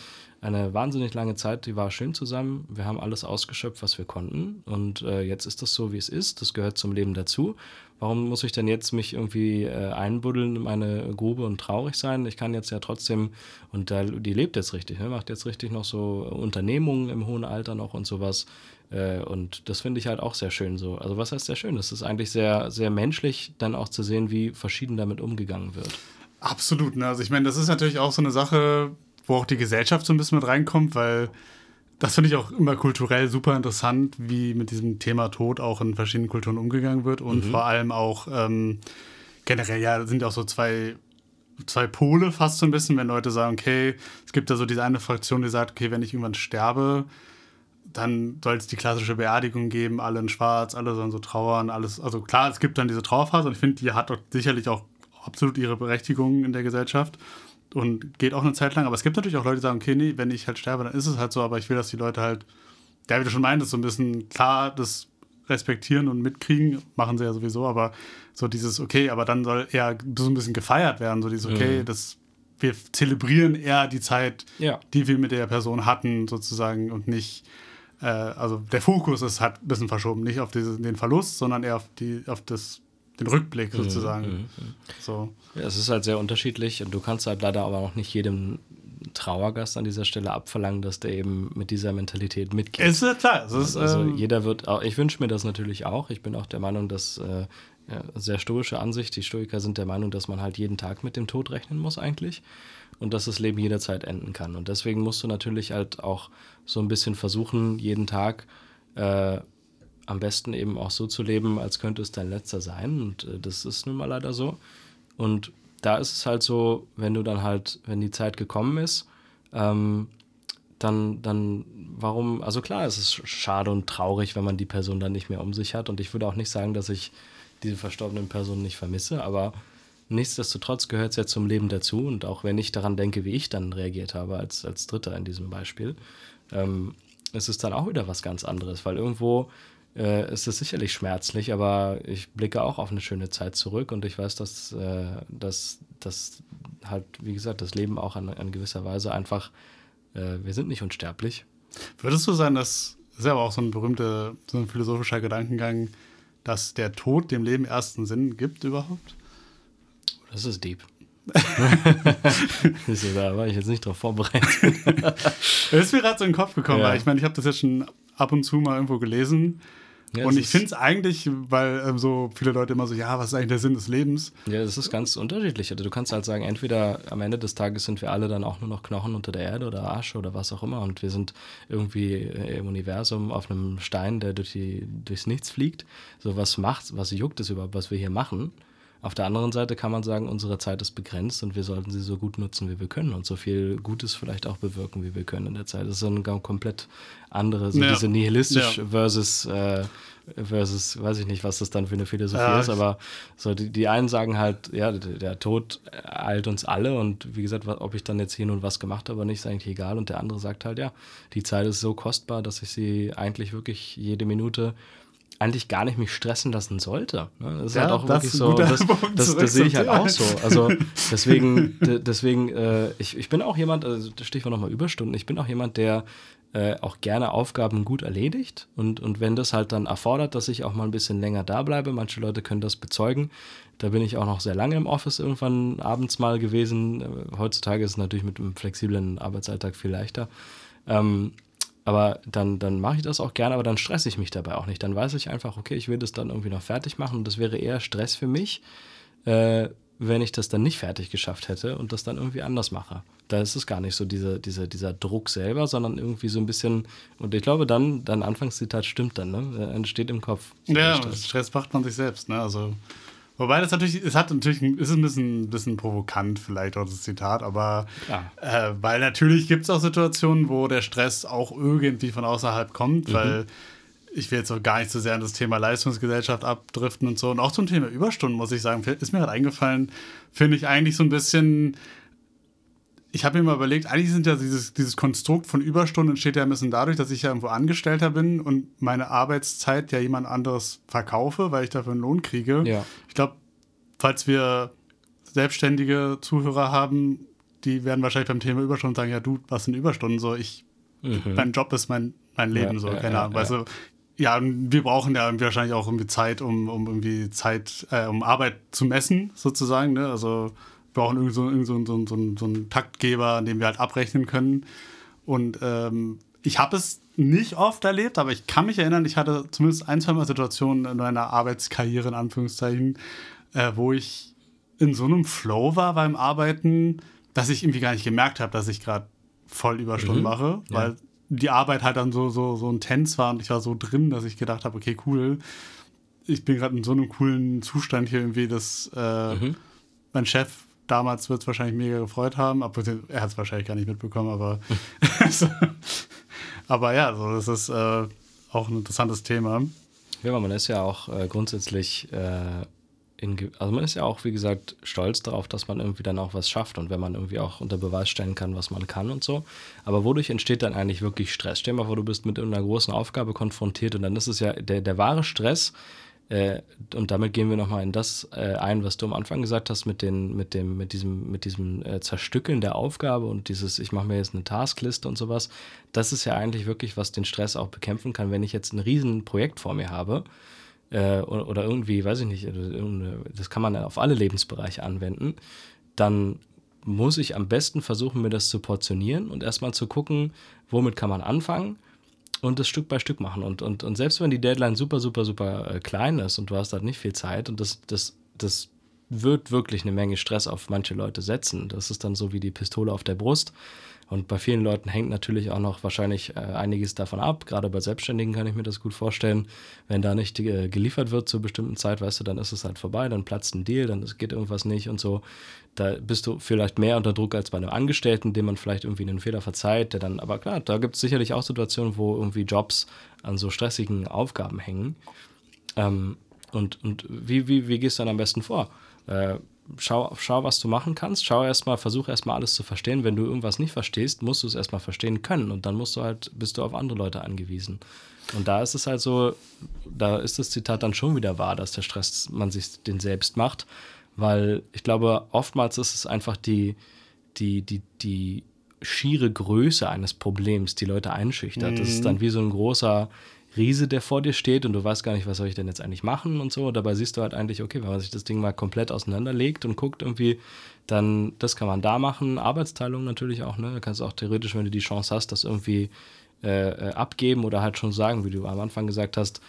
eine wahnsinnig lange Zeit, die war schön zusammen. Wir haben alles ausgeschöpft, was wir konnten. Und äh, jetzt ist das so, wie es ist. Das gehört zum Leben dazu. Warum muss ich denn jetzt mich irgendwie äh, einbuddeln in meine Grube und traurig sein? Ich kann jetzt ja trotzdem, und da, die lebt jetzt richtig, ne? macht jetzt richtig noch so Unternehmungen im hohen Alter noch und sowas. Äh, und das finde ich halt auch sehr schön so. Also was heißt sehr schön? Das ist eigentlich sehr, sehr menschlich, dann auch zu sehen, wie verschieden damit umgegangen wird. Absolut. Ne? Also ich meine, das ist natürlich auch so eine Sache, wo auch die Gesellschaft so ein bisschen mit reinkommt, weil das finde ich auch immer kulturell super interessant, wie mit diesem Thema Tod auch in verschiedenen Kulturen umgegangen wird und mhm. vor allem auch ähm, generell, ja, sind ja auch so zwei zwei Pole fast so ein bisschen, wenn Leute sagen, okay, es gibt da so diese eine Fraktion, die sagt, okay, wenn ich irgendwann sterbe, dann soll es die klassische Beerdigung geben, alle in schwarz, alle sollen so trauern, alles. Also klar, es gibt dann diese Trauerphase und ich finde, die hat doch sicherlich auch absolut ihre Berechtigung in der Gesellschaft und geht auch eine Zeit lang. Aber es gibt natürlich auch Leute, die sagen, okay, nee, wenn ich halt sterbe, dann ist es halt so, aber ich will, dass die Leute halt, der wie du schon meintest, so ein bisschen klar das respektieren und mitkriegen, machen sie ja sowieso, aber so dieses, okay, aber dann soll eher so ein bisschen gefeiert werden, so dieses, okay, mhm. das, wir zelebrieren eher die Zeit, ja. die wir mit der Person hatten, sozusagen, und nicht, äh, also der Fokus ist halt ein bisschen verschoben, nicht auf diese, den Verlust, sondern eher auf, die, auf das, den Rückblick mhm, sozusagen. Mhm, mhm. So. Ja, es ist halt sehr unterschiedlich und du kannst halt leider aber auch nicht jedem Trauergast an dieser Stelle abverlangen, dass der eben mit dieser Mentalität mitgeht. Ist ja klar. Ist, also ähm jeder wird auch, ich wünsche mir das natürlich auch. Ich bin auch der Meinung, dass äh, ja, sehr stoische Ansicht, die Stoiker sind der Meinung, dass man halt jeden Tag mit dem Tod rechnen muss eigentlich und dass das Leben jederzeit enden kann. Und deswegen musst du natürlich halt auch so ein bisschen versuchen, jeden Tag äh, am besten eben auch so zu leben, als könnte es dein letzter sein. Und äh, das ist nun mal leider so. Und da ist es halt so, wenn du dann halt, wenn die Zeit gekommen ist, ähm, dann, dann, warum, also klar, es ist schade und traurig, wenn man die Person dann nicht mehr um sich hat. Und ich würde auch nicht sagen, dass ich diese verstorbenen Person nicht vermisse, aber nichtsdestotrotz gehört es ja zum Leben dazu. Und auch wenn ich daran denke, wie ich dann reagiert habe als, als Dritter in diesem Beispiel, ähm, ist es dann auch wieder was ganz anderes, weil irgendwo äh, ist es sicherlich schmerzlich, aber ich blicke auch auf eine schöne Zeit zurück und ich weiß, dass, äh, dass, dass halt, wie gesagt, das Leben auch an, an gewisser Weise einfach, äh, wir sind nicht unsterblich. Würdest du sagen, dass, das ist ja aber auch so ein berühmter, so ein philosophischer Gedankengang, dass der Tod dem Leben ersten Sinn gibt überhaupt? Das ist deep. da war ich jetzt nicht drauf vorbereitet. das ist mir gerade so in den Kopf gekommen, ja. weil ich meine, ich habe das jetzt schon ab und zu mal irgendwo gelesen ja, und ich finde es eigentlich, weil ähm, so viele Leute immer so, ja, was ist eigentlich der Sinn des Lebens? Ja, das ist ganz unterschiedlich. Also du kannst halt sagen, entweder am Ende des Tages sind wir alle dann auch nur noch Knochen unter der Erde oder Asche oder was auch immer und wir sind irgendwie im Universum auf einem Stein, der durch die, durchs Nichts fliegt. So, was macht, was juckt es überhaupt, was wir hier machen? Auf der anderen Seite kann man sagen, unsere Zeit ist begrenzt und wir sollten sie so gut nutzen, wie wir können und so viel Gutes vielleicht auch bewirken, wie wir können in der Zeit. Das ist ein komplett andere, so ja. diese nihilistisch ja. versus, äh, versus, weiß ich nicht, was das dann für eine Philosophie ja, ist, aber so die, die einen sagen halt, ja, der, der Tod eilt uns alle und wie gesagt, ob ich dann jetzt hier nun was gemacht habe oder nicht, ist eigentlich egal und der andere sagt halt, ja, die Zeit ist so kostbar, dass ich sie eigentlich wirklich jede Minute eigentlich gar nicht mich stressen lassen sollte. Ne? Das ist ja, halt auch wirklich so, das, das, das, sehe ich halt auch so. Also deswegen, deswegen äh, ich, ich bin auch jemand, also Stichwort nochmal Überstunden, ich bin auch jemand, der äh, auch gerne Aufgaben gut erledigt und, und wenn das halt dann erfordert, dass ich auch mal ein bisschen länger da bleibe, manche Leute können das bezeugen, da bin ich auch noch sehr lange im Office irgendwann abends mal gewesen. Äh, heutzutage ist es natürlich mit einem flexiblen Arbeitsalltag viel leichter. Ähm, aber dann, dann mache ich das auch gerne, aber dann stresse ich mich dabei auch nicht. Dann weiß ich einfach, okay, ich will das dann irgendwie noch fertig machen und das wäre eher Stress für mich, äh, wenn ich das dann nicht fertig geschafft hätte und das dann irgendwie anders mache. Da ist es gar nicht so diese, diese, dieser Druck selber, sondern irgendwie so ein bisschen, und ich glaube dann, dein Anfangszitat stimmt dann, ne? Entsteht im Kopf. Ja, Stress. Stress macht man sich selbst, ne? Also Wobei das natürlich, es hat natürlich, ist ein bisschen, bisschen provokant vielleicht auch das Zitat, aber äh, weil natürlich gibt es auch Situationen, wo der Stress auch irgendwie von außerhalb kommt, mhm. weil ich will jetzt auch gar nicht so sehr an das Thema Leistungsgesellschaft abdriften und so. Und auch zum Thema Überstunden, muss ich sagen, ist mir gerade eingefallen, finde ich eigentlich so ein bisschen ich habe mir mal überlegt, eigentlich sind ja dieses, dieses Konstrukt von Überstunden entsteht ja ein bisschen dadurch, dass ich ja irgendwo Angestellter bin und meine Arbeitszeit ja jemand anderes verkaufe, weil ich dafür einen Lohn kriege. Ja. Ich glaube, falls wir selbstständige Zuhörer haben, die werden wahrscheinlich beim Thema Überstunden sagen, ja du, was sind Überstunden? So, ich, mhm. mein Job ist mein, mein Leben, ja, so, ja, keine Ahnung. Ja, weißt du, ja, wir brauchen ja wahrscheinlich auch irgendwie Zeit, um, um irgendwie Zeit, äh, um Arbeit zu messen, sozusagen. Ne? Also brauchen irgendwie so, irgend so, so, so, so einen Taktgeber, an dem wir halt abrechnen können. Und ähm, ich habe es nicht oft erlebt, aber ich kann mich erinnern, ich hatte zumindest ein, zwei Mal Situationen in meiner Arbeitskarriere, in Anführungszeichen, äh, wo ich in so einem Flow war beim Arbeiten, dass ich irgendwie gar nicht gemerkt habe, dass ich gerade voll Überstunden mhm. mache, weil ja. die Arbeit halt dann so, so, so intens war und ich war so drin, dass ich gedacht habe, okay, cool, ich bin gerade in so einem coolen Zustand hier irgendwie, dass äh, mhm. mein Chef damals wird es wahrscheinlich mega gefreut haben, er hat es wahrscheinlich gar nicht mitbekommen, aber, aber ja, so, das ist äh, auch ein interessantes Thema. Ja, man ist ja auch äh, grundsätzlich äh, in, also man ist ja auch, wie gesagt, stolz darauf, dass man irgendwie dann auch was schafft und wenn man irgendwie auch unter Beweis stellen kann, was man kann und so. Aber wodurch entsteht dann eigentlich wirklich Stress? Stell dir mal vor, du bist mit einer großen Aufgabe konfrontiert und dann ist es ja der, der wahre Stress, äh, und damit gehen wir nochmal in das äh, ein, was du am Anfang gesagt hast, mit, den, mit, dem, mit diesem, mit diesem äh, Zerstückeln der Aufgabe und dieses, ich mache mir jetzt eine Taskliste und sowas. Das ist ja eigentlich wirklich, was den Stress auch bekämpfen kann, wenn ich jetzt ein riesen Projekt vor mir habe äh, oder, oder, irgendwie, weiß ich nicht, das kann man auf alle Lebensbereiche anwenden, dann muss ich am besten versuchen, mir das zu portionieren und erstmal zu gucken, womit kann man anfangen und das Stück bei Stück machen. Und, und, und selbst wenn die Deadline super, super, super äh, klein ist und du hast halt nicht viel Zeit und das, das, das wird wirklich eine Menge Stress auf manche Leute setzen. Das ist dann so wie die Pistole auf der Brust. Und bei vielen Leuten hängt natürlich auch noch wahrscheinlich äh, einiges davon ab. Gerade bei Selbstständigen kann ich mir das gut vorstellen. Wenn da nicht äh, geliefert wird zur bestimmten Zeit, weißt du, dann ist es halt vorbei, dann platzt ein Deal, dann geht irgendwas nicht und so. Da bist du vielleicht mehr unter Druck als bei einem Angestellten, dem man vielleicht irgendwie einen Fehler verzeiht, der dann, aber klar, da gibt es sicherlich auch Situationen, wo irgendwie Jobs an so stressigen Aufgaben hängen. Ähm, und und wie, wie, wie gehst du dann am besten vor? Äh, schau, schau, was du machen kannst. Schau erstmal, versuch erstmal alles zu verstehen. Wenn du irgendwas nicht verstehst, musst du es erstmal verstehen können und dann musst du halt, bist du auf andere Leute angewiesen. Und da ist es halt so, da ist das Zitat dann schon wieder wahr, dass der Stress man sich den selbst macht, weil ich glaube, oftmals ist es einfach die, die, die, die schiere Größe eines Problems, die Leute einschüchtert. Mhm. Das ist dann wie so ein großer Riese, der vor dir steht und du weißt gar nicht, was soll ich denn jetzt eigentlich machen und so. Und dabei siehst du halt eigentlich, okay, wenn man sich das Ding mal komplett auseinanderlegt und guckt irgendwie, dann das kann man da machen. Arbeitsteilung natürlich auch, ne? Du kannst auch theoretisch, wenn du die Chance hast, das irgendwie äh, äh, abgeben oder halt schon sagen, wie du am Anfang gesagt hast,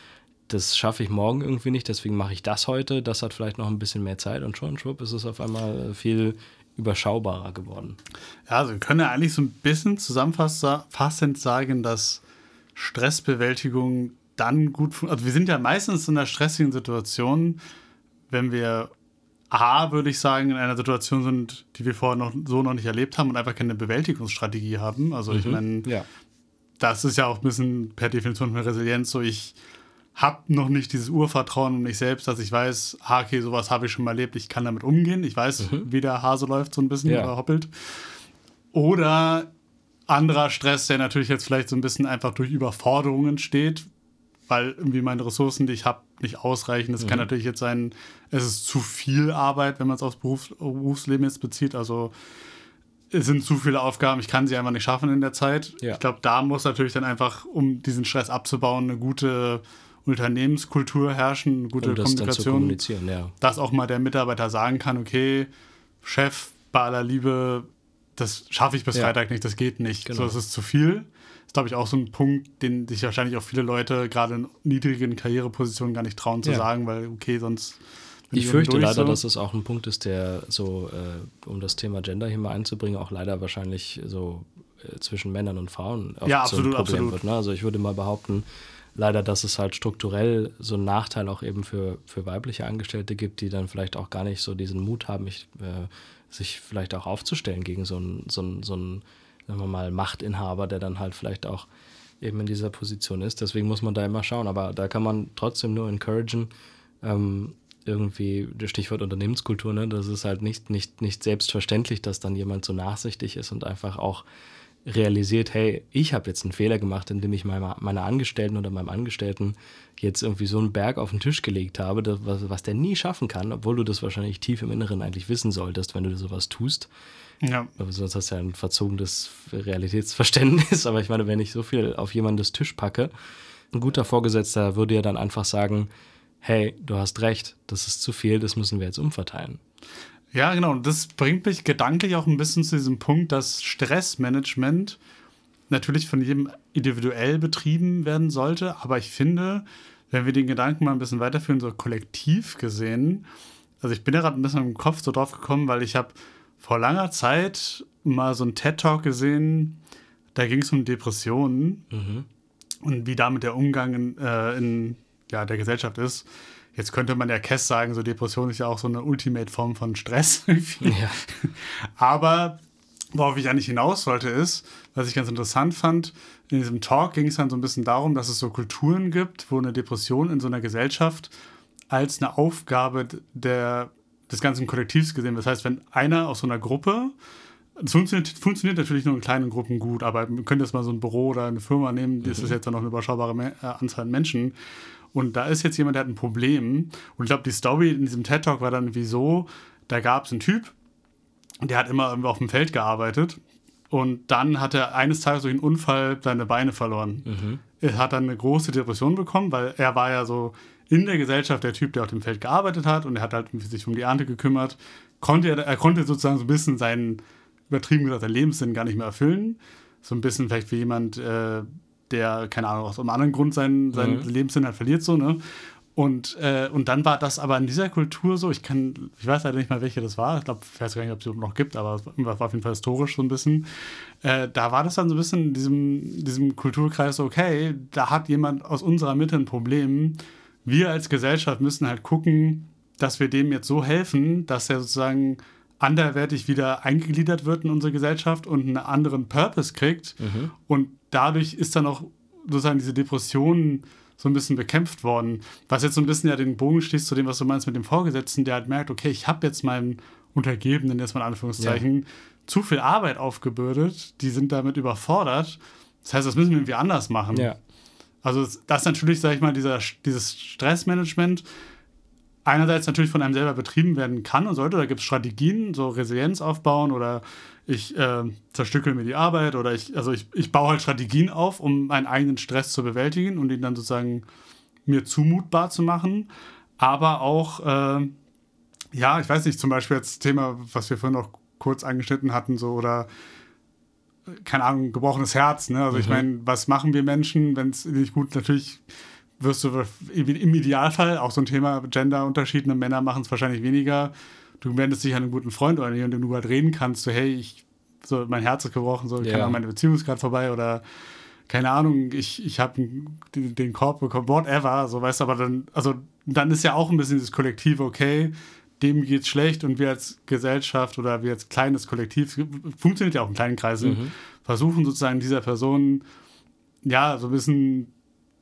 das schaffe ich morgen irgendwie nicht, deswegen mache ich das heute. Das hat vielleicht noch ein bisschen mehr Zeit und schon, schwupp, ist es auf einmal viel überschaubarer geworden. Ja, also wir können ja eigentlich so ein bisschen zusammenfassend sagen, dass Stressbewältigung dann gut funktioniert. Also wir sind ja meistens in einer stressigen Situation, wenn wir A, würde ich sagen, in einer Situation sind, die wir vorher noch so noch nicht erlebt haben und einfach keine Bewältigungsstrategie haben. Also mhm, ich meine, ja. das ist ja auch ein bisschen per Definition von Resilienz so, ich habe noch nicht dieses Urvertrauen in mich selbst, dass ich weiß, ah, okay, sowas habe ich schon mal erlebt, ich kann damit umgehen. Ich weiß, mhm. wie der Hase läuft so ein bisschen ja. oder hoppelt. Oder anderer Stress, der natürlich jetzt vielleicht so ein bisschen einfach durch Überforderungen steht, weil irgendwie meine Ressourcen, die ich habe, nicht ausreichen. Das mhm. kann natürlich jetzt sein, es ist zu viel Arbeit, wenn man es aufs Berufs Berufsleben jetzt bezieht. Also es sind zu viele Aufgaben, ich kann sie einfach nicht schaffen in der Zeit. Ja. Ich glaube, da muss natürlich dann einfach, um diesen Stress abzubauen, eine gute Unternehmenskultur herrschen, eine gute um das Kommunikation. Ja. Dass auch mal der Mitarbeiter sagen kann, okay, Chef, bei aller Liebe, das schaffe ich bis ja. Freitag nicht, das geht nicht. Genau. So, das ist zu viel. Das ist, glaube ich, auch so ein Punkt, den sich wahrscheinlich auch viele Leute gerade in niedrigen Karrierepositionen gar nicht trauen zu ja. sagen, weil, okay, sonst. Ich fürchte leider, so. dass es auch ein Punkt ist, der so, äh, um das Thema Gender hier mal einzubringen, auch leider wahrscheinlich so äh, zwischen Männern und Frauen ja, absolut, so absolut. wird. Ne? Also ich würde mal behaupten, leider, dass es halt strukturell so einen Nachteil auch eben für, für weibliche Angestellte gibt, die dann vielleicht auch gar nicht so diesen Mut haben, ich, äh, sich vielleicht auch aufzustellen gegen so einen, so einen, so einen, sagen wir mal, Machtinhaber, der dann halt vielleicht auch eben in dieser Position ist. Deswegen muss man da immer schauen. Aber da kann man trotzdem nur encouragen, ähm, irgendwie, das Stichwort Unternehmenskultur, ne, das ist halt nicht, nicht, nicht selbstverständlich, dass dann jemand so nachsichtig ist und einfach auch realisiert, hey, ich habe jetzt einen Fehler gemacht, indem ich meiner, meiner Angestellten oder meinem Angestellten jetzt irgendwie so einen Berg auf den Tisch gelegt habe, das, was, was der nie schaffen kann, obwohl du das wahrscheinlich tief im Inneren eigentlich wissen solltest, wenn du sowas tust. Ja. Aber sonst hast du ja ein verzogenes Realitätsverständnis. Aber ich meine, wenn ich so viel auf jemandes Tisch packe, ein guter Vorgesetzter würde ja dann einfach sagen, hey, du hast recht, das ist zu viel, das müssen wir jetzt umverteilen. Ja, genau. Und das bringt mich gedanklich auch ein bisschen zu diesem Punkt, dass Stressmanagement natürlich von jedem individuell betrieben werden sollte. Aber ich finde, wenn wir den Gedanken mal ein bisschen weiterführen, so kollektiv gesehen, also ich bin ja gerade ein bisschen im Kopf so drauf gekommen, weil ich habe vor langer Zeit mal so einen TED-Talk gesehen, da ging es um Depressionen mhm. und wie damit der Umgang in, äh, in ja, der Gesellschaft ist. Jetzt könnte man ja Kess sagen, so Depression ist ja auch so eine Ultimate-Form von Stress. ja. Aber worauf ich eigentlich hinaus wollte, ist, was ich ganz interessant fand, in diesem Talk ging es dann so ein bisschen darum, dass es so Kulturen gibt, wo eine Depression in so einer Gesellschaft als eine Aufgabe der, des ganzen Kollektivs gesehen wird. Das heißt, wenn einer aus so einer Gruppe, es funktioniert, funktioniert natürlich nur in kleinen Gruppen gut, aber man könnte jetzt mal so ein Büro oder eine Firma nehmen, das mhm. ist jetzt noch eine überschaubare äh, Anzahl an Menschen. Und da ist jetzt jemand, der hat ein Problem. Und ich glaube, die Story in diesem TED-Talk war dann wieso, da gab es einen Typ, der hat immer auf dem Feld gearbeitet. Und dann hat er eines Tages durch einen Unfall seine Beine verloren. Mhm. Er hat dann eine große Depression bekommen, weil er war ja so in der Gesellschaft der Typ, der auf dem Feld gearbeitet hat und er hat halt sich um die Ernte gekümmert. Konnte er, er konnte sozusagen so ein bisschen seinen, übertrieben gesagt, seinen Lebenssinn gar nicht mehr erfüllen. So ein bisschen vielleicht wie jemand, äh, der, keine Ahnung, aus einem anderen Grund seinen, seinen mhm. Lebenssinn halt verliert, so, ne? Und, äh, und dann war das aber in dieser Kultur so, ich kann, ich weiß leider nicht mal, welche das war, ich glaube, ich weiß gar nicht, ob es überhaupt noch gibt, aber es war auf jeden Fall historisch so ein bisschen. Äh, da war das dann so ein bisschen in diesem, diesem Kulturkreis, okay, da hat jemand aus unserer Mitte ein Problem. Wir als Gesellschaft müssen halt gucken, dass wir dem jetzt so helfen, dass er sozusagen anderwertig wieder eingegliedert wird in unsere Gesellschaft und einen anderen Purpose kriegt. Mhm. Und dadurch ist dann auch sozusagen diese Depression so ein bisschen bekämpft worden. Was jetzt so ein bisschen ja den Bogen schließt zu dem, was du meinst mit dem Vorgesetzten, der halt merkt, okay, ich habe jetzt meinen Untergebenen, jetzt mal in Anführungszeichen, ja. zu viel Arbeit aufgebürdet, die sind damit überfordert. Das heißt, das müssen wir irgendwie anders machen. Ja. Also das ist natürlich, sag ich mal, dieser, dieses Stressmanagement einerseits natürlich von einem selber betrieben werden kann und sollte. Da gibt es Strategien, so Resilienz aufbauen oder ich äh, zerstückel mir die Arbeit oder ich, also ich, ich baue halt Strategien auf, um meinen eigenen Stress zu bewältigen und ihn dann sozusagen mir zumutbar zu machen. Aber auch, äh, ja, ich weiß nicht, zum Beispiel das Thema, was wir vorhin auch kurz angeschnitten hatten, so oder keine Ahnung, gebrochenes Herz. Ne? Also mhm. ich meine, was machen wir Menschen, wenn es nicht gut, natürlich wirst du im Idealfall auch so ein Thema Genderunterschied, ne? Männer machen es wahrscheinlich weniger du wendest dich an einen guten Freund oder nicht, und dem du halt reden kannst, so, hey, ich, so, mein Herz ist gebrochen, so, keine Ahnung, meine Beziehung ist gerade vorbei oder keine Ahnung, ich, ich habe den, den Korb bekommen, whatever, so, weißt du, aber dann, also, dann ist ja auch ein bisschen dieses Kollektiv, okay, dem geht's schlecht und wir als Gesellschaft oder wir als kleines Kollektiv, funktioniert ja auch in kleinen Kreisen, mhm. versuchen sozusagen dieser Person, ja, so ein bisschen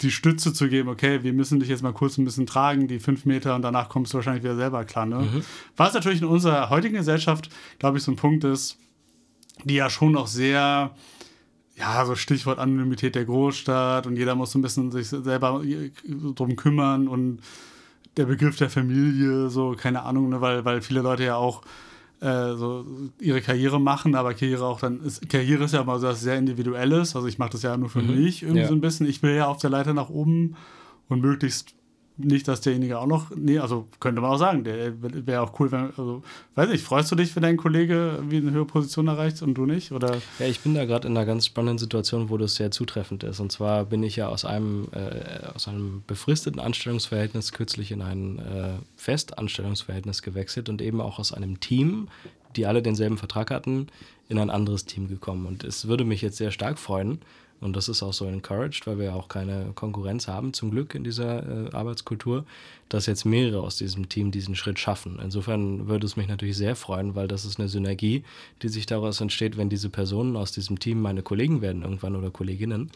die Stütze zu geben, okay, wir müssen dich jetzt mal kurz ein bisschen tragen, die fünf Meter und danach kommst du wahrscheinlich wieder selber klar. Ne? Mhm. Was natürlich in unserer heutigen Gesellschaft, glaube ich, so ein Punkt ist, die ja schon noch sehr, ja, so Stichwort Anonymität der Großstadt und jeder muss so ein bisschen sich selber drum kümmern und der Begriff der Familie, so, keine Ahnung, ne, weil, weil viele Leute ja auch äh, so ihre Karriere machen, aber Karriere auch dann ist, Karriere ist ja immer so was sehr Individuelles. Also ich mache das ja nur für mhm. mich irgendwie ja. so ein bisschen. Ich will ja auf der Leiter nach oben und möglichst nicht, dass derjenige auch noch, nee, also könnte man auch sagen, der wäre auch cool, wenn, also, weiß ich, freust du dich, wenn dein Kollege wie eine höhere Position erreicht und du nicht, oder? Ja, ich bin da gerade in einer ganz spannenden Situation, wo das sehr zutreffend ist. Und zwar bin ich ja aus einem, äh, aus einem befristeten Anstellungsverhältnis kürzlich in ein äh, Festanstellungsverhältnis gewechselt und eben auch aus einem Team, die alle denselben Vertrag hatten, in ein anderes Team gekommen. Und es würde mich jetzt sehr stark freuen, und das ist auch so encouraged, weil wir ja auch keine Konkurrenz haben, zum Glück in dieser äh, Arbeitskultur, dass jetzt mehrere aus diesem Team diesen Schritt schaffen. Insofern würde es mich natürlich sehr freuen, weil das ist eine Synergie, die sich daraus entsteht, wenn diese Personen aus diesem Team meine Kollegen werden irgendwann oder Kolleginnen,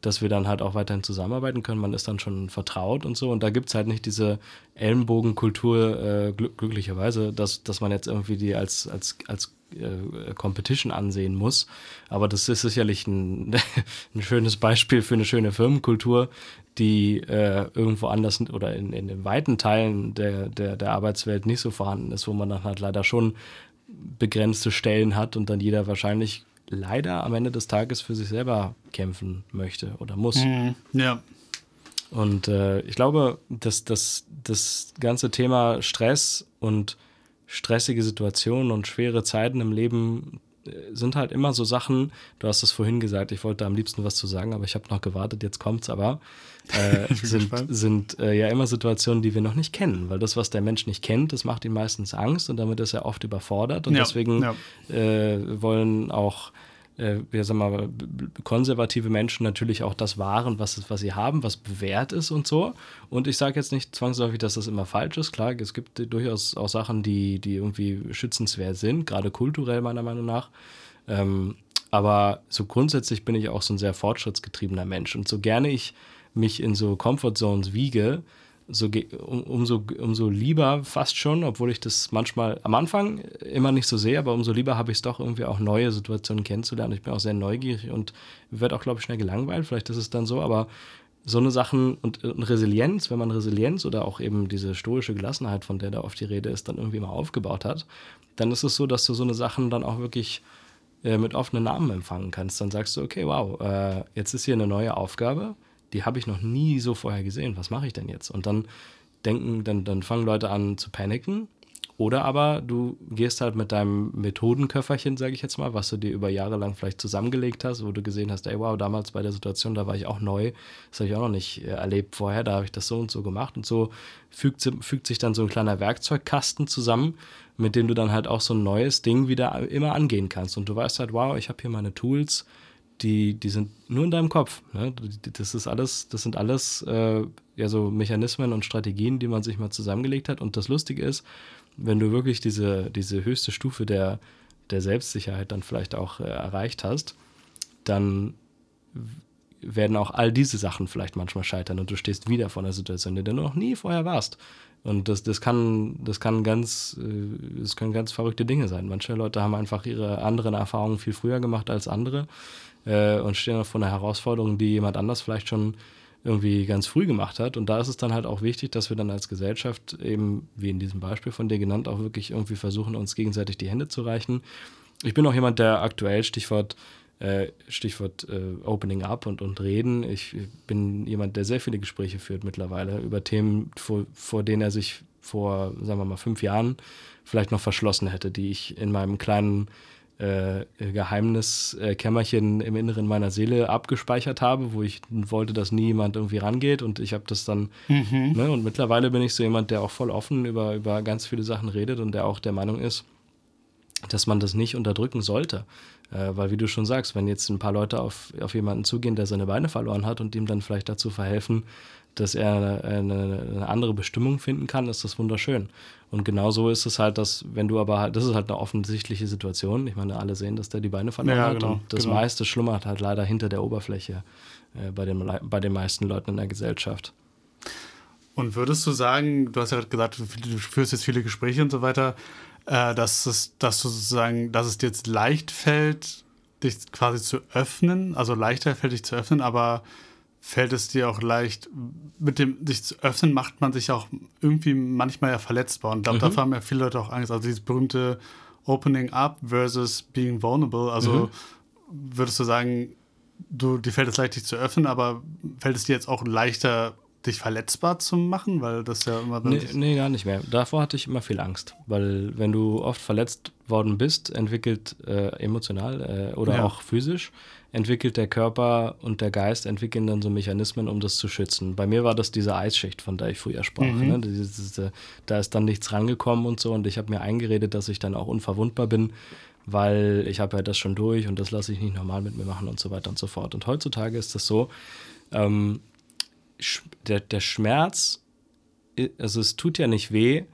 dass wir dann halt auch weiterhin zusammenarbeiten können. Man ist dann schon vertraut und so. Und da gibt es halt nicht diese Ellenbogenkultur, äh, glück glücklicherweise, dass, dass man jetzt irgendwie die als, als, als äh, Competition ansehen muss. Aber das ist sicherlich ein, ein schönes Beispiel für eine schöne Firmenkultur, die äh, irgendwo anders oder in, in den weiten Teilen der, der, der Arbeitswelt nicht so vorhanden ist, wo man dann halt leider schon begrenzte Stellen hat und dann jeder wahrscheinlich leider am Ende des Tages für sich selber kämpfen möchte oder muss. Mhm, ja. Und äh, ich glaube, dass, dass das ganze Thema Stress und stressige Situationen und schwere Zeiten im Leben äh, sind halt immer so Sachen, du hast es vorhin gesagt, ich wollte am liebsten was zu sagen, aber ich habe noch gewartet, jetzt kommt's aber, äh, sind, sind äh, ja immer Situationen, die wir noch nicht kennen, weil das, was der Mensch nicht kennt, das macht ihm meistens Angst und damit ist er oft überfordert und ja, deswegen ja. Äh, wollen auch äh, wir sagen mal, konservative Menschen natürlich auch das wahren, was, was sie haben, was bewährt ist und so. Und ich sage jetzt nicht zwangsläufig, dass das immer falsch ist. Klar, es gibt durchaus auch Sachen, die, die irgendwie schützenswert sind, gerade kulturell meiner Meinung nach. Ähm, aber so grundsätzlich bin ich auch so ein sehr fortschrittsgetriebener Mensch. Und so gerne ich mich in so Comfort Zones wiege, so, um, umso, umso lieber fast schon, obwohl ich das manchmal am Anfang immer nicht so sehe, aber umso lieber habe ich es doch irgendwie auch neue Situationen kennenzulernen. Ich bin auch sehr neugierig und werde auch, glaube ich, schnell gelangweilt. Vielleicht ist es dann so, aber so eine Sachen und, und, Resilienz, wenn man Resilienz oder auch eben diese stoische Gelassenheit, von der da oft die Rede ist, dann irgendwie mal aufgebaut hat, dann ist es so, dass du so eine Sachen dann auch wirklich äh, mit offenen Namen empfangen kannst. Dann sagst du, okay, wow, äh, jetzt ist hier eine neue Aufgabe die habe ich noch nie so vorher gesehen. Was mache ich denn jetzt? Und dann denken, dann, dann fangen Leute an zu paniken. Oder aber du gehst halt mit deinem Methodenköfferchen, sage ich jetzt mal, was du dir über Jahre lang vielleicht zusammengelegt hast, wo du gesehen hast, ey, wow, damals bei der Situation, da war ich auch neu, das habe ich auch noch nicht äh, erlebt vorher, da habe ich das so und so gemacht. Und so fügt, fügt sich dann so ein kleiner Werkzeugkasten zusammen, mit dem du dann halt auch so ein neues Ding wieder immer angehen kannst. Und du weißt halt, wow, ich habe hier meine Tools, die, die sind nur in deinem Kopf. Ne? Das ist alles, das sind alles äh, ja so Mechanismen und Strategien, die man sich mal zusammengelegt hat. Und das Lustige ist, wenn du wirklich diese, diese höchste Stufe der, der Selbstsicherheit dann vielleicht auch äh, erreicht hast, dann werden auch all diese Sachen vielleicht manchmal scheitern und du stehst wieder vor einer Situation, in der du noch nie vorher warst. Und das, das kann, das kann ganz, äh, das können ganz verrückte Dinge sein. Manche Leute haben einfach ihre anderen Erfahrungen viel früher gemacht als andere äh, und stehen vor einer Herausforderung, die jemand anders vielleicht schon irgendwie ganz früh gemacht hat. Und da ist es dann halt auch wichtig, dass wir dann als Gesellschaft eben, wie in diesem Beispiel von dir genannt, auch wirklich irgendwie versuchen, uns gegenseitig die Hände zu reichen. Ich bin auch jemand, der aktuell Stichwort Stichwort äh, Opening Up und, und Reden. Ich bin jemand, der sehr viele Gespräche führt mittlerweile über Themen, vor, vor denen er sich vor, sagen wir mal, fünf Jahren vielleicht noch verschlossen hätte, die ich in meinem kleinen äh, Geheimniskämmerchen im Inneren meiner Seele abgespeichert habe, wo ich wollte, dass nie jemand irgendwie rangeht und ich habe das dann, mhm. ne, und mittlerweile bin ich so jemand, der auch voll offen über, über ganz viele Sachen redet und der auch der Meinung ist, dass man das nicht unterdrücken sollte. Äh, weil, wie du schon sagst, wenn jetzt ein paar Leute auf, auf jemanden zugehen, der seine Beine verloren hat und ihm dann vielleicht dazu verhelfen, dass er eine, eine, andere Bestimmung finden kann, ist das wunderschön. Und genau so ist es halt, dass, wenn du aber halt, das ist halt eine offensichtliche Situation. Ich meine, alle sehen, dass der die Beine verloren ja, hat. Genau, und das genau. meiste schlummert halt leider hinter der Oberfläche äh, bei, den, bei den meisten Leuten in der Gesellschaft. Und würdest du sagen, du hast ja gesagt, du führst jetzt viele Gespräche und so weiter, äh, dass, es, dass du sozusagen, dass es dir jetzt leicht fällt, dich quasi zu öffnen, also leichter fällt dich zu öffnen, aber fällt es dir auch leicht, mit dem sich zu öffnen, macht man sich auch irgendwie manchmal ja verletzbar. Und ich glaube, mhm. dafür haben ja viele Leute auch Angst. Also dieses berühmte Opening up versus being vulnerable. Also mhm. würdest du sagen, du, dir fällt es leicht, dich zu öffnen, aber fällt es dir jetzt auch leichter, dich verletzbar zu machen? Weil das ja immer. Nee, nee, gar nicht mehr. Davor hatte ich immer viel Angst. Weil, wenn du oft verletzt worden bist, entwickelt äh, emotional äh, oder ja. auch physisch, entwickelt der Körper und der Geist entwickeln dann so Mechanismen, um das zu schützen. Bei mir war das diese Eisschicht, von der ich früher sprach. Mhm. Ne? Diese, diese, da ist dann nichts rangekommen und so und ich habe mir eingeredet, dass ich dann auch unverwundbar bin, weil ich habe ja das schon durch und das lasse ich nicht normal mit mir machen und so weiter und so fort. Und heutzutage ist das so, ähm, der, der Schmerz, also es tut ja nicht weh,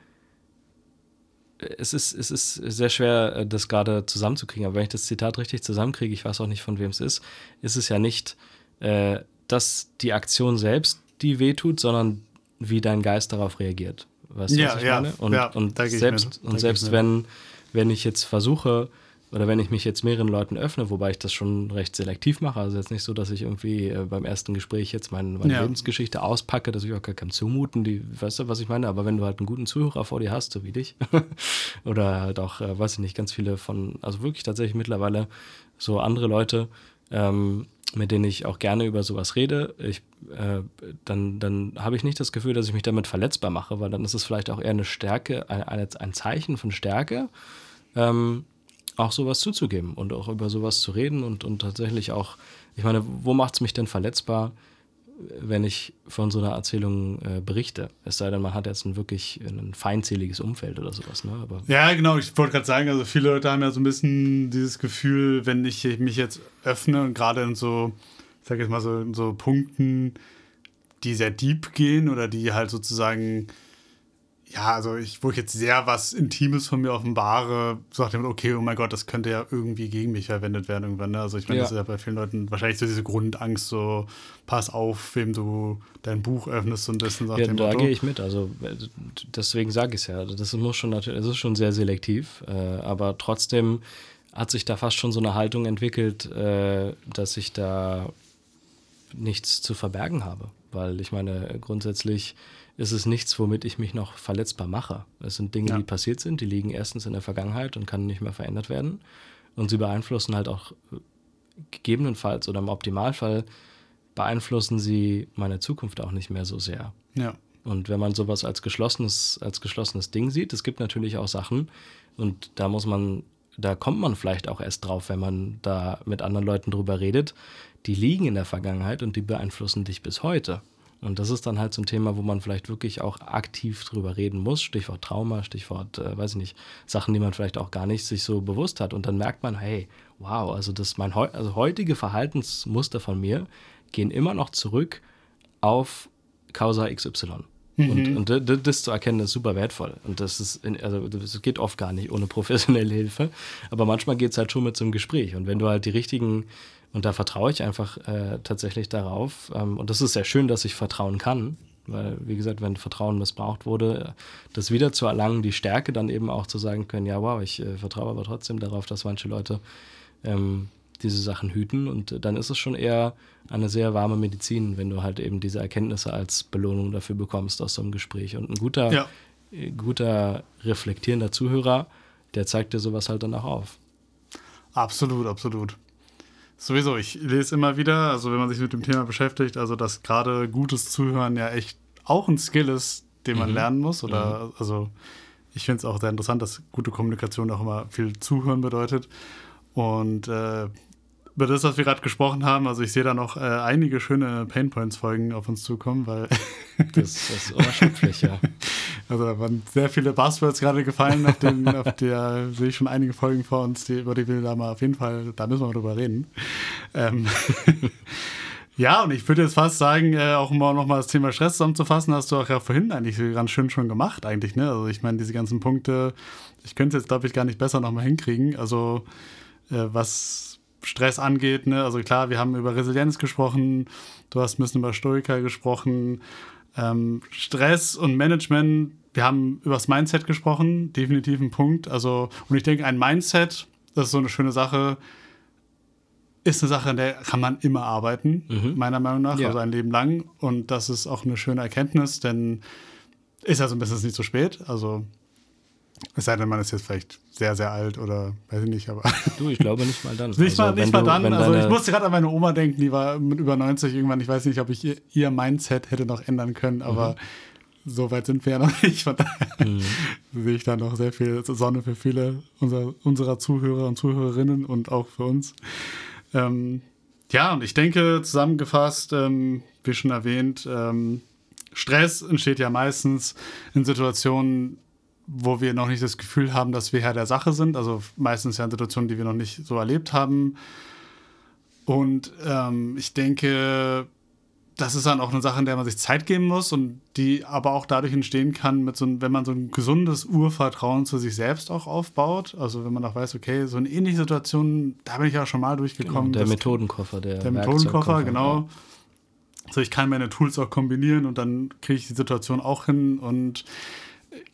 es ist, es ist sehr schwer, äh, das gerade zusammenzukriegen. Aber wenn ich das Zitat richtig zusammenkriege, ich weiß auch nicht, von wem es ist, ist es ja nicht, äh, dass die Aktion selbst die wehtut, sondern wie dein Geist darauf reagiert. Weißt du, ja, was ich ja, meine? Und, ja, und selbst, und selbst wenn, wenn ich jetzt versuche, oder wenn ich mich jetzt mehreren Leuten öffne, wobei ich das schon recht selektiv mache, also jetzt nicht so, dass ich irgendwie äh, beim ersten Gespräch jetzt mein, meine ja. Lebensgeschichte auspacke, dass ich auch gar keinem zumuten, die, weißt du, was ich meine? Aber wenn du halt einen guten Zuhörer vor dir hast, so wie dich, oder halt auch, äh, weiß ich nicht, ganz viele von, also wirklich tatsächlich mittlerweile so andere Leute, ähm, mit denen ich auch gerne über sowas rede, ich, äh, dann, dann habe ich nicht das Gefühl, dass ich mich damit verletzbar mache, weil dann ist es vielleicht auch eher eine Stärke, ein, ein Zeichen von Stärke. Ähm, auch sowas zuzugeben und auch über sowas zu reden und, und tatsächlich auch, ich meine, wo macht es mich denn verletzbar? wenn ich von so einer Erzählung äh, berichte. Es sei denn, man hat jetzt ein wirklich ein feindseliges Umfeld oder sowas. Ne? Aber ja, genau. Ich wollte gerade sagen, also viele Leute haben ja so ein bisschen dieses Gefühl, wenn ich mich jetzt öffne und gerade in so, ich sag jetzt mal so, in so Punkten, die sehr deep gehen oder die halt sozusagen ja, also ich, wo ich jetzt sehr was Intimes von mir offenbare, sagt jemand, okay, oh mein Gott, das könnte ja irgendwie gegen mich verwendet werden irgendwann. Ne? Also ich meine, ja. das ist ja bei vielen Leuten wahrscheinlich so diese Grundangst, so pass auf, wem du dein Buch öffnest und das und sagt ja, da gehe ich mit. Also deswegen sage ich es ja. Das muss schon natürlich, das ist schon sehr selektiv, äh, aber trotzdem hat sich da fast schon so eine Haltung entwickelt, äh, dass ich da nichts zu verbergen habe. Weil ich meine, grundsätzlich ist es nichts, womit ich mich noch verletzbar mache. Es sind Dinge, ja. die passiert sind, die liegen erstens in der Vergangenheit und können nicht mehr verändert werden. Und sie beeinflussen halt auch äh, gegebenenfalls oder im Optimalfall beeinflussen sie meine Zukunft auch nicht mehr so sehr. Ja. Und wenn man sowas als geschlossenes, als geschlossenes Ding sieht, es gibt natürlich auch Sachen, und da muss man, da kommt man vielleicht auch erst drauf, wenn man da mit anderen Leuten drüber redet, die liegen in der Vergangenheit und die beeinflussen dich bis heute. Und das ist dann halt so ein Thema, wo man vielleicht wirklich auch aktiv drüber reden muss. Stichwort Trauma, Stichwort, äh, weiß ich nicht, Sachen, die man vielleicht auch gar nicht sich so bewusst hat. Und dann merkt man, hey, wow, also das mein heu also heutige Verhaltensmuster von mir gehen immer noch zurück auf Causa XY. Mhm. Und, und, das zu erkennen, ist super wertvoll. Und das ist, in, also das geht oft gar nicht ohne professionelle Hilfe. Aber manchmal geht es halt schon mit so einem Gespräch. Und wenn du halt die richtigen und da vertraue ich einfach äh, tatsächlich darauf. Ähm, und das ist sehr schön, dass ich vertrauen kann. Weil, wie gesagt, wenn Vertrauen missbraucht wurde, das wieder zu erlangen, die Stärke dann eben auch zu sagen können, ja, wow, ich äh, vertraue aber trotzdem darauf, dass manche Leute ähm, diese Sachen hüten. Und dann ist es schon eher eine sehr warme Medizin, wenn du halt eben diese Erkenntnisse als Belohnung dafür bekommst aus so einem Gespräch. Und ein guter, ja. äh, guter reflektierender Zuhörer, der zeigt dir sowas halt dann auch auf. Absolut, absolut. Sowieso, ich lese immer wieder, also wenn man sich mit dem Thema beschäftigt, also dass gerade gutes Zuhören ja echt auch ein Skill ist, den man mhm. lernen muss. Oder mhm. also ich finde es auch sehr interessant, dass gute Kommunikation auch immer viel Zuhören bedeutet. Und äh, über das, was wir gerade gesprochen haben, also ich sehe da noch äh, einige schöne Painpoints-Folgen auf uns zukommen, weil. das, das ist unerschöpflich, ja. Also da waren sehr viele Buzzwords gerade gefallen, auf, den, auf der sehe ich schon einige Folgen vor uns, die, über die wir da mal auf jeden Fall, da müssen wir mal drüber reden. Ähm, ja, und ich würde jetzt fast sagen, äh, auch um noch mal das Thema Stress zusammenzufassen, hast du auch ja vorhin eigentlich ganz schön schon gemacht, eigentlich, ne? Also ich meine, diese ganzen Punkte, ich könnte es jetzt, glaube ich, gar nicht besser nochmal hinkriegen. Also äh, was Stress angeht. Ne? Also klar, wir haben über Resilienz gesprochen, du hast ein bisschen über Stoiker gesprochen. Ähm, Stress und Management, wir haben über das Mindset gesprochen, definitiv ein Punkt. Also, und ich denke, ein Mindset, das ist so eine schöne Sache, ist eine Sache, an der kann man immer arbeiten, mhm. meiner Meinung nach, ja. also ein Leben lang. Und das ist auch eine schöne Erkenntnis, denn ist ja so ein bisschen nicht zu spät. Also es sei denn, man ist jetzt vielleicht sehr, sehr alt oder weiß ich nicht, aber. Du, ich glaube nicht mal dann. nicht mal, also, nicht mal du, dann. Also ich musste gerade an meine Oma denken, die war mit über 90 irgendwann. Ich weiß nicht, ob ich ihr, ihr Mindset hätte noch ändern können, aber mhm. so weit sind wir ja noch nicht. Von daher mhm. sehe ich da noch sehr viel Sonne für viele unserer, unserer Zuhörer und Zuhörerinnen und auch für uns. Ähm, ja, und ich denke, zusammengefasst, ähm, wie schon erwähnt, ähm, Stress entsteht ja meistens in Situationen, wo wir noch nicht das Gefühl haben, dass wir Herr der Sache sind. Also meistens ja in Situationen, die wir noch nicht so erlebt haben. Und ähm, ich denke, das ist dann auch eine Sache, in der man sich Zeit geben muss und die aber auch dadurch entstehen kann, mit so ein, wenn man so ein gesundes Urvertrauen zu sich selbst auch aufbaut. Also wenn man auch weiß, okay, so eine ähnliche Situation, da bin ich ja schon mal durchgekommen. Genau, der Methodenkoffer, der, der Methodenkoffer, genau. Ja. So, ich kann meine Tools auch kombinieren und dann kriege ich die Situation auch hin und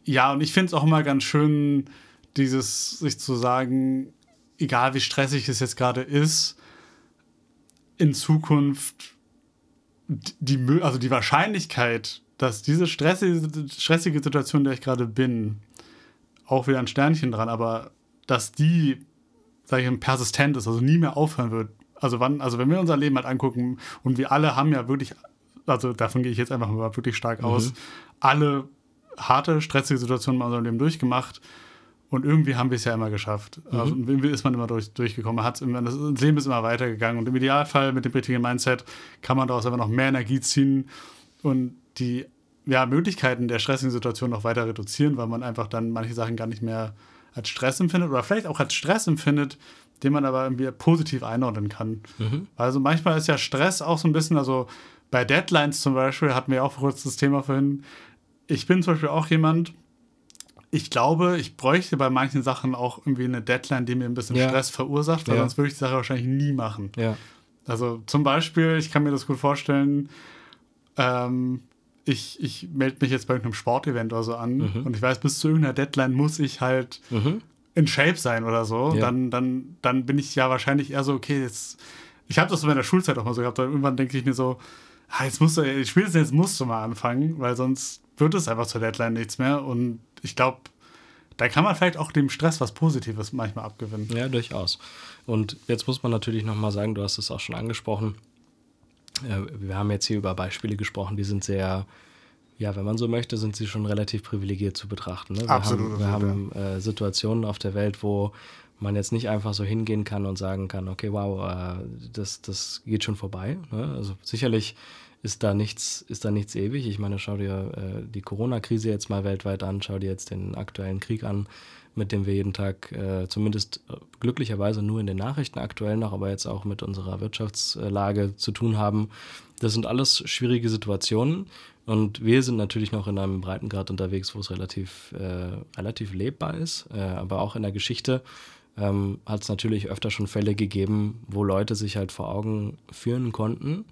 ja, und ich finde es auch immer ganz schön, dieses sich zu sagen, egal wie stressig es jetzt gerade ist, in Zukunft die, also die Wahrscheinlichkeit, dass diese stressige, stressige Situation, in der ich gerade bin, auch wieder ein Sternchen dran, aber dass die, sage ich, persistent ist, also nie mehr aufhören wird. Also wann, also wenn wir unser Leben halt angucken und wir alle haben ja wirklich, also davon gehe ich jetzt einfach mal wirklich stark aus, mhm. alle harte, stressige Situationen in unserem Leben durchgemacht. Und irgendwie haben wir es ja immer geschafft. Mhm. Also, irgendwie ist man immer durch, durchgekommen. Hat's immer, das Leben ist immer weitergegangen. Und im Idealfall mit dem richtigen Mindset kann man daraus einfach noch mehr Energie ziehen und die ja, Möglichkeiten der stressigen Situation noch weiter reduzieren, weil man einfach dann manche Sachen gar nicht mehr als Stress empfindet oder vielleicht auch als Stress empfindet, den man aber irgendwie positiv einordnen kann. Mhm. Also manchmal ist ja Stress auch so ein bisschen, also bei Deadlines zum Beispiel hatten wir auch kurz das Thema vorhin. Ich bin zum Beispiel auch jemand, ich glaube, ich bräuchte bei manchen Sachen auch irgendwie eine Deadline, die mir ein bisschen ja. Stress verursacht, weil ja. sonst würde ich die Sache wahrscheinlich nie machen. Ja. Also zum Beispiel, ich kann mir das gut vorstellen, ähm, ich, ich melde mich jetzt bei irgendeinem Sportevent oder so an mhm. und ich weiß, bis zu irgendeiner Deadline muss ich halt mhm. in Shape sein oder so. Dann, dann, dann bin ich ja wahrscheinlich eher so, okay, jetzt. Ich habe das so in der Schulzeit auch mal so gehabt, dann irgendwann denke ich mir so, ah, jetzt musst du, spätestens jetzt musst du mal anfangen, weil sonst wird es einfach zur Deadline nichts mehr. Und ich glaube, da kann man vielleicht auch dem Stress was Positives manchmal abgewinnen. Ja, durchaus. Und jetzt muss man natürlich nochmal sagen, du hast es auch schon angesprochen, wir haben jetzt hier über Beispiele gesprochen, die sind sehr, ja, wenn man so möchte, sind sie schon relativ privilegiert zu betrachten. Ne? Wir Absolut. Haben, wir haben äh, Situationen auf der Welt, wo man jetzt nicht einfach so hingehen kann und sagen kann, okay, wow, äh, das, das geht schon vorbei. Ne? Also sicherlich ist da nichts, ist da nichts ewig. Ich meine, schau dir äh, die Corona-Krise jetzt mal weltweit an, schau dir jetzt den aktuellen Krieg an mit dem wir jeden Tag äh, zumindest äh, glücklicherweise nur in den Nachrichten aktuell noch, aber jetzt auch mit unserer Wirtschaftslage zu tun haben. Das sind alles schwierige Situationen und wir sind natürlich noch in einem Breitengrad unterwegs, wo es relativ, äh, relativ lebbar ist, äh, aber auch in der Geschichte ähm, hat es natürlich öfter schon Fälle gegeben, wo Leute sich halt vor Augen führen konnten,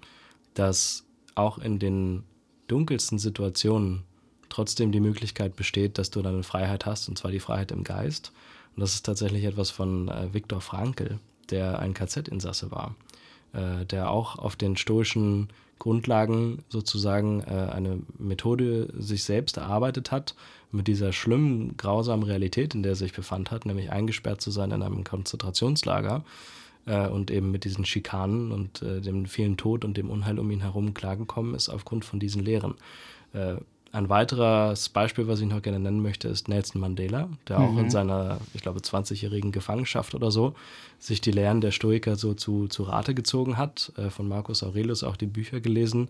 dass auch in den dunkelsten Situationen trotzdem die Möglichkeit besteht, dass du deine Freiheit hast, und zwar die Freiheit im Geist. Und das ist tatsächlich etwas von äh, Viktor Frankl, der ein KZ-Insasse war, äh, der auch auf den stoischen Grundlagen sozusagen äh, eine Methode sich selbst erarbeitet hat, mit dieser schlimmen, grausamen Realität, in der er sich befand hat, nämlich eingesperrt zu sein in einem Konzentrationslager äh, und eben mit diesen Schikanen und äh, dem vielen Tod und dem Unheil um ihn herum klargekommen ist aufgrund von diesen Lehren. Äh, ein weiteres Beispiel, was ich noch gerne nennen möchte, ist Nelson Mandela, der mhm. auch in mhm. seiner, ich glaube, 20-jährigen Gefangenschaft oder so, sich die Lehren der Stoiker so zu, zu Rate gezogen hat, äh, von Marcus Aurelius auch die Bücher gelesen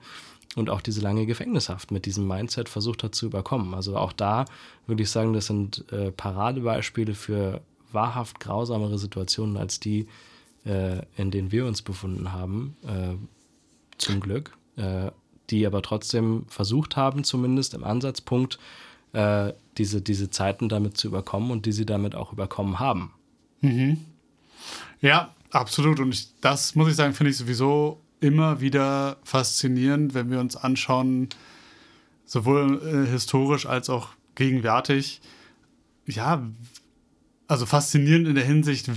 und auch diese lange Gefängnishaft mit diesem Mindset versucht hat zu überkommen. Also auch da würde ich sagen, das sind äh, Paradebeispiele für wahrhaft grausamere Situationen als die, äh, in denen wir uns befunden haben, äh, zum Glück. Äh, die aber trotzdem versucht haben, zumindest im Ansatzpunkt, äh, diese, diese Zeiten damit zu überkommen und die sie damit auch überkommen haben. Mhm. Ja, absolut. Und ich, das muss ich sagen, finde ich sowieso immer wieder faszinierend, wenn wir uns anschauen, sowohl äh, historisch als auch gegenwärtig. Ja, also faszinierend in der Hinsicht,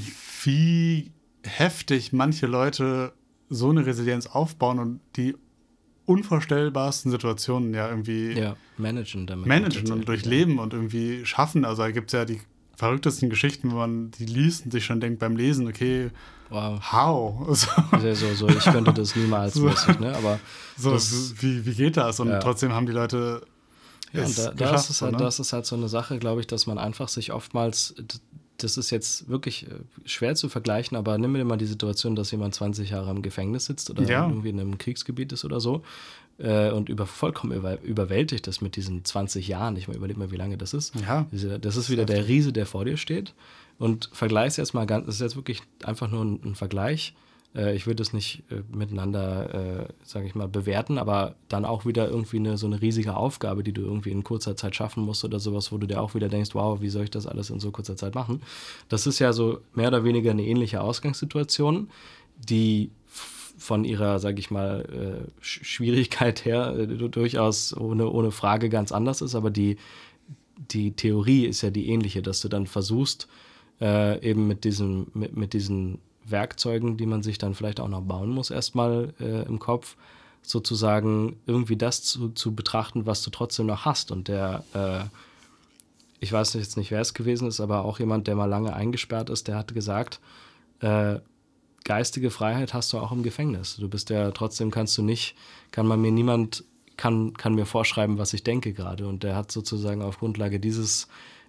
wie heftig manche Leute so eine Resilienz aufbauen und die unvorstellbarsten Situationen ja irgendwie ja, managen damit. Managen und durchleben ja. und irgendwie schaffen. Also da gibt es ja die verrücktesten Geschichten, wo man die liest und sich schon denkt beim Lesen, okay, wow. how? So, so, so ich könnte das niemals, so, mäßig, ne? Aber so, das, wie, wie geht das? Und ja. trotzdem haben die Leute ja, und da, da ist es halt, ne? das ist halt so eine Sache, glaube ich, dass man einfach sich oftmals das ist jetzt wirklich äh, schwer zu vergleichen, aber nimm dir mal die Situation, dass jemand 20 Jahre im Gefängnis sitzt oder ja. irgendwie in einem Kriegsgebiet ist oder so äh, und über, vollkommen über, überwältigt ist mit diesen 20 Jahren. Ich überleg mal, wie lange das ist. Ja. Das ist wieder der Riese, der vor dir steht. Und vergleichst jetzt mal ganz, das ist jetzt wirklich einfach nur ein, ein Vergleich ich würde es nicht äh, miteinander, äh, sage ich mal, bewerten, aber dann auch wieder irgendwie eine, so eine riesige Aufgabe, die du irgendwie in kurzer Zeit schaffen musst oder sowas, wo du dir auch wieder denkst, wow, wie soll ich das alles in so kurzer Zeit machen? Das ist ja so mehr oder weniger eine ähnliche Ausgangssituation, die von ihrer, sage ich mal, äh, Schwierigkeit her äh, durchaus ohne, ohne Frage ganz anders ist, aber die, die Theorie ist ja die ähnliche, dass du dann versuchst, äh, eben mit, diesem, mit, mit diesen Werkzeugen, die man sich dann vielleicht auch noch bauen muss, erstmal äh, im Kopf, sozusagen irgendwie das zu, zu betrachten, was du trotzdem noch hast. Und der, äh, ich weiß jetzt nicht, wer es gewesen ist, aber auch jemand, der mal lange eingesperrt ist, der hat gesagt, äh, geistige Freiheit hast du auch im Gefängnis. Du bist ja trotzdem kannst du nicht, kann man mir niemand kann, kann mir vorschreiben, was ich denke gerade. Und der hat sozusagen auf Grundlage dieses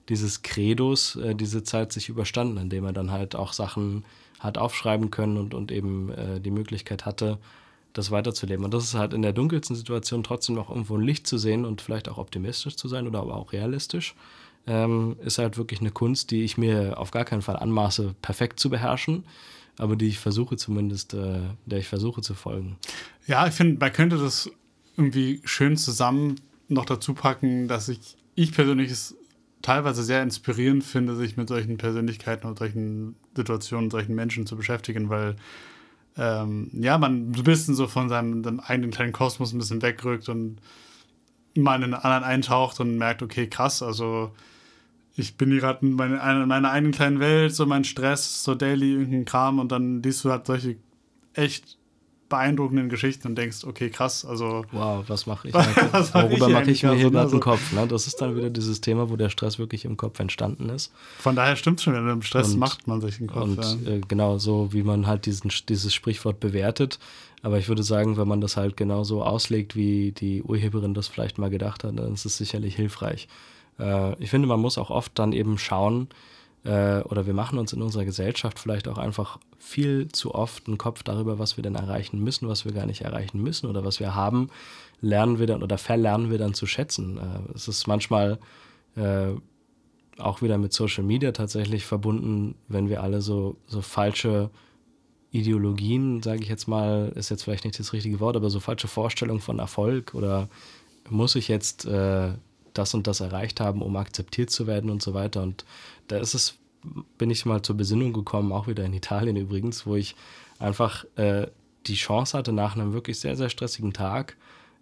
dieses Credos äh, diese Zeit sich überstanden, indem er dann halt auch Sachen hat aufschreiben können und, und eben äh, die Möglichkeit hatte, das weiterzuleben. Und das ist halt in der dunkelsten Situation trotzdem noch irgendwo ein Licht zu sehen und vielleicht auch optimistisch zu sein oder aber auch realistisch, ähm, ist halt wirklich eine Kunst, die ich mir auf gar keinen Fall anmaße, perfekt zu beherrschen, aber die ich versuche zumindest, äh, der ich versuche zu folgen. Ja, ich finde, man könnte das irgendwie schön zusammen noch dazu packen, dass ich, ich persönlich es teilweise sehr inspirierend finde, sich mit solchen Persönlichkeiten und solchen Situationen, solchen Menschen zu beschäftigen, weil ähm, ja, man ein bisschen so von seinem, seinem, eigenen kleinen Kosmos ein bisschen wegrückt und mal in einen anderen eintaucht und merkt, okay, krass, also ich bin hier gerade in meiner, meiner eigenen kleinen Welt, so mein Stress, so daily irgendein Kram und dann liest du halt solche echt beeindruckenden Geschichten und denkst, okay, krass, also. Wow, was mache ich? was Worüber mache ich, mir hier gerade also, den Kopf? Ne? Das ist dann wieder dieses Thema, wo der Stress wirklich im Kopf entstanden ist. Von daher stimmt es schon, wenn im Stress und, macht man sich den Kopf. Und ja. äh, genau so, wie man halt diesen, dieses Sprichwort bewertet. Aber ich würde sagen, wenn man das halt genauso auslegt, wie die Urheberin das vielleicht mal gedacht hat, dann ist es sicherlich hilfreich. Äh, ich finde, man muss auch oft dann eben schauen, äh, oder wir machen uns in unserer Gesellschaft vielleicht auch einfach viel zu oft einen Kopf darüber, was wir denn erreichen müssen, was wir gar nicht erreichen müssen oder was wir haben, lernen wir dann oder verlernen wir dann zu schätzen. Äh, es ist manchmal äh, auch wieder mit Social Media tatsächlich verbunden, wenn wir alle so, so falsche Ideologien, sage ich jetzt mal, ist jetzt vielleicht nicht das richtige Wort, aber so falsche Vorstellungen von Erfolg oder muss ich jetzt äh, das und das erreicht haben, um akzeptiert zu werden und so weiter. Und da ist es, bin ich mal zur Besinnung gekommen, auch wieder in Italien übrigens, wo ich einfach äh, die Chance hatte, nach einem wirklich sehr, sehr stressigen Tag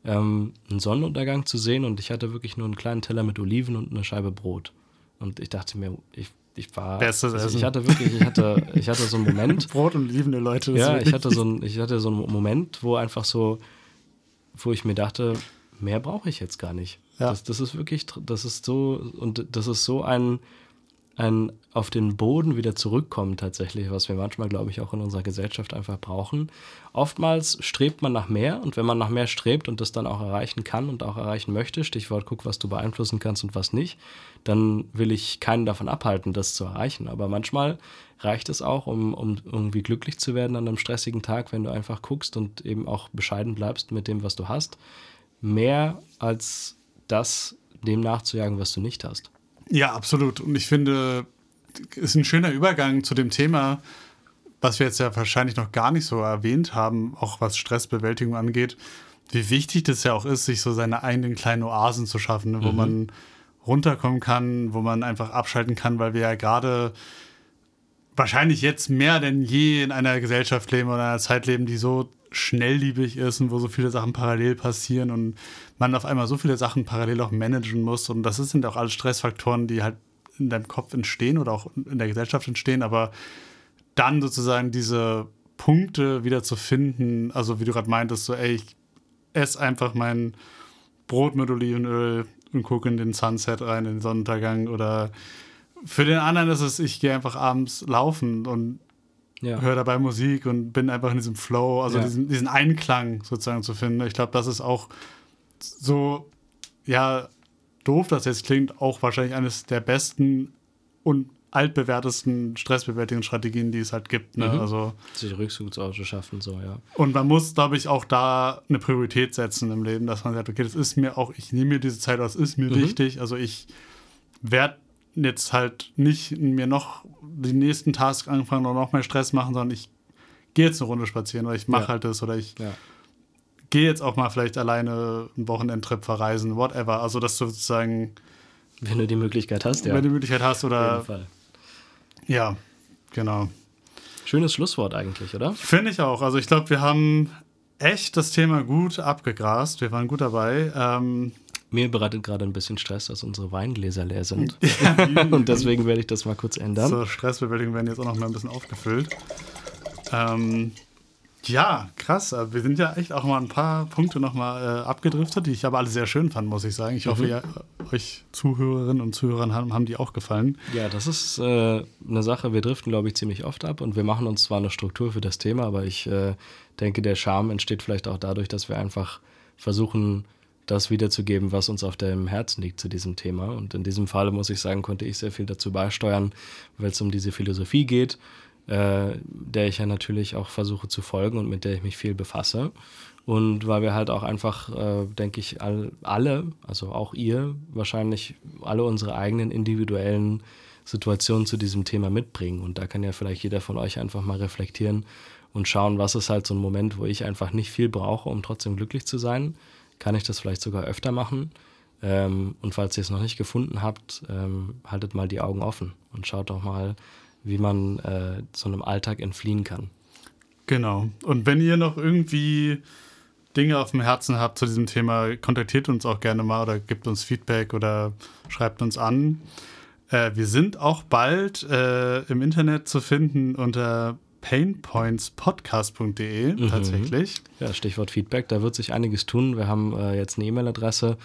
ähm, einen Sonnenuntergang zu sehen und ich hatte wirklich nur einen kleinen Teller mit Oliven und eine Scheibe Brot. Und ich dachte mir, ich, ich war. Bestes also ich hatte wirklich, ich hatte, ich hatte so einen Moment. Brot und liebende Leute. Ja, ich hatte, so ein, ich hatte so einen Moment, wo einfach so, wo ich mir dachte, mehr brauche ich jetzt gar nicht. Ja. Das, das ist wirklich, das ist so, und das ist so ein, ein auf den Boden wieder zurückkommen tatsächlich, was wir manchmal, glaube ich, auch in unserer Gesellschaft einfach brauchen. Oftmals strebt man nach mehr und wenn man nach mehr strebt und das dann auch erreichen kann und auch erreichen möchte, Stichwort guck, was du beeinflussen kannst und was nicht, dann will ich keinen davon abhalten, das zu erreichen. Aber manchmal reicht es auch, um, um irgendwie glücklich zu werden an einem stressigen Tag, wenn du einfach guckst und eben auch bescheiden bleibst mit dem, was du hast. Mehr als das dem nachzujagen, was du nicht hast. Ja, absolut. Und ich finde, es ist ein schöner Übergang zu dem Thema, was wir jetzt ja wahrscheinlich noch gar nicht so erwähnt haben, auch was Stressbewältigung angeht, wie wichtig das ja auch ist, sich so seine eigenen kleinen Oasen zu schaffen, ne, wo mhm. man runterkommen kann, wo man einfach abschalten kann, weil wir ja gerade wahrscheinlich jetzt mehr denn je in einer Gesellschaft leben oder einer Zeit leben, die so schnellliebig ist und wo so viele Sachen parallel passieren und man auf einmal so viele Sachen parallel auch managen muss. Und das sind auch alles Stressfaktoren, die halt in deinem Kopf entstehen oder auch in der Gesellschaft entstehen, aber dann sozusagen diese Punkte wieder zu finden, also wie du gerade meintest, so, ey, ich esse einfach mein Brot mit Olivenöl und gucke in den Sunset rein, in den Sonnenuntergang oder für den anderen ist es, ich gehe einfach abends laufen und ja. höre dabei Musik und bin einfach in diesem Flow, also ja. diesen, diesen Einklang sozusagen zu finden. Ich glaube, das ist auch so, ja, doof das jetzt klingt, auch wahrscheinlich eines der besten und altbewährtesten Stressbewältigungsstrategien, die es halt gibt. Ne? Mhm. Also, Sich Rückzugsorte schaffen, so, ja. Und man muss, glaube ich, auch da eine Priorität setzen im Leben, dass man sagt, okay, das ist mir auch, ich nehme mir diese Zeit, das ist mir mhm. wichtig. Also ich werde jetzt halt nicht mir noch die nächsten Tasks anfangen oder noch mehr Stress machen, sondern ich gehe jetzt eine Runde spazieren oder ich mache ja. halt das oder ich ja. gehe jetzt auch mal vielleicht alleine einen Wochenendtrip verreisen, whatever. Also, dass du sozusagen. Wenn du die Möglichkeit hast, ja. Wenn du die Möglichkeit hast oder. Auf jeden Fall. Ja, genau. Schönes Schlusswort eigentlich, oder? Finde ich auch. Also, ich glaube, wir haben echt das Thema gut abgegrast. Wir waren gut dabei. Ähm, mir bereitet gerade ein bisschen Stress, dass unsere Weingläser leer sind. und deswegen werde ich das mal kurz ändern. So, Stressbewältigung werden jetzt auch noch mal ein bisschen aufgefüllt. Ähm, ja, krass. Wir sind ja echt auch mal ein paar Punkte noch mal äh, abgedriftet, die ich aber alle sehr schön fand, muss ich sagen. Ich hoffe, mhm. ja, euch Zuhörerinnen und Zuhörern haben, haben die auch gefallen. Ja, das ist äh, eine Sache. Wir driften, glaube ich, ziemlich oft ab und wir machen uns zwar eine Struktur für das Thema, aber ich äh, denke, der Charme entsteht vielleicht auch dadurch, dass wir einfach versuchen, das wiederzugeben, was uns auf dem Herzen liegt zu diesem Thema. Und in diesem Falle muss ich sagen, konnte ich sehr viel dazu beisteuern, weil es um diese Philosophie geht, äh, der ich ja natürlich auch versuche zu folgen und mit der ich mich viel befasse. Und weil wir halt auch einfach, äh, denke ich, all, alle, also auch ihr, wahrscheinlich alle unsere eigenen individuellen Situationen zu diesem Thema mitbringen. Und da kann ja vielleicht jeder von euch einfach mal reflektieren und schauen, was ist halt so ein Moment, wo ich einfach nicht viel brauche, um trotzdem glücklich zu sein kann ich das vielleicht sogar öfter machen. Ähm, und falls ihr es noch nicht gefunden habt, ähm, haltet mal die Augen offen und schaut doch mal, wie man äh, so einem Alltag entfliehen kann. Genau. Und wenn ihr noch irgendwie Dinge auf dem Herzen habt zu diesem Thema, kontaktiert uns auch gerne mal oder gebt uns Feedback oder schreibt uns an. Äh, wir sind auch bald äh, im Internet zu finden unter painpointspodcast.de mhm. tatsächlich. Ja, Stichwort Feedback, da wird sich einiges tun. Wir haben äh, jetzt eine E-Mail-Adresse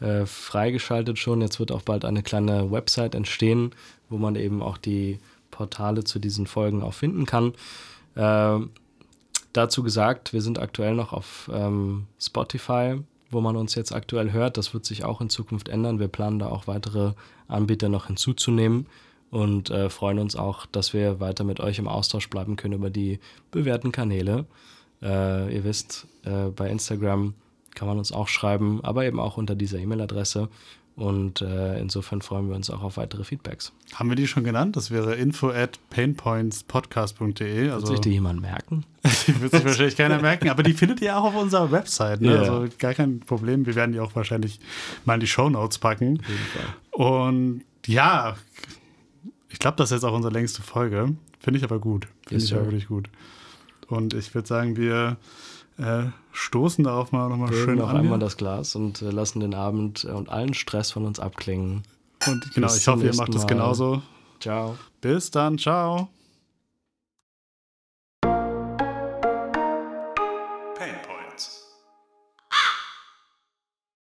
äh, freigeschaltet schon. Jetzt wird auch bald eine kleine Website entstehen, wo man eben auch die Portale zu diesen Folgen auch finden kann. Äh, dazu gesagt, wir sind aktuell noch auf ähm, Spotify, wo man uns jetzt aktuell hört. Das wird sich auch in Zukunft ändern. Wir planen da auch weitere Anbieter noch hinzuzunehmen und äh, freuen uns auch, dass wir weiter mit euch im Austausch bleiben können über die bewährten Kanäle. Äh, ihr wisst, äh, bei Instagram kann man uns auch schreiben, aber eben auch unter dieser E-Mail-Adresse. Und äh, insofern freuen wir uns auch auf weitere Feedbacks. Haben wir die schon genannt? Das wäre info at painpointspodcast.de. Also, wird sich die jemand merken? die wird sich wahrscheinlich keiner merken, aber die findet ihr auch auf unserer Website. Ne? Yeah. Also gar kein Problem. Wir werden die auch wahrscheinlich mal in die Show Notes packen. Auf jeden Fall. Und ja, ich glaube, das ist jetzt auch unsere längste Folge. Finde ich aber gut. Finde ich aber wirklich gut. Und ich würde sagen, wir äh, stoßen darauf mal nochmal schön noch an. einmal das Glas und äh, lassen den Abend äh, und allen Stress von uns abklingen. Und genau, Bis ich hoffe, ihr macht das genauso. Ciao. Bis dann, ciao.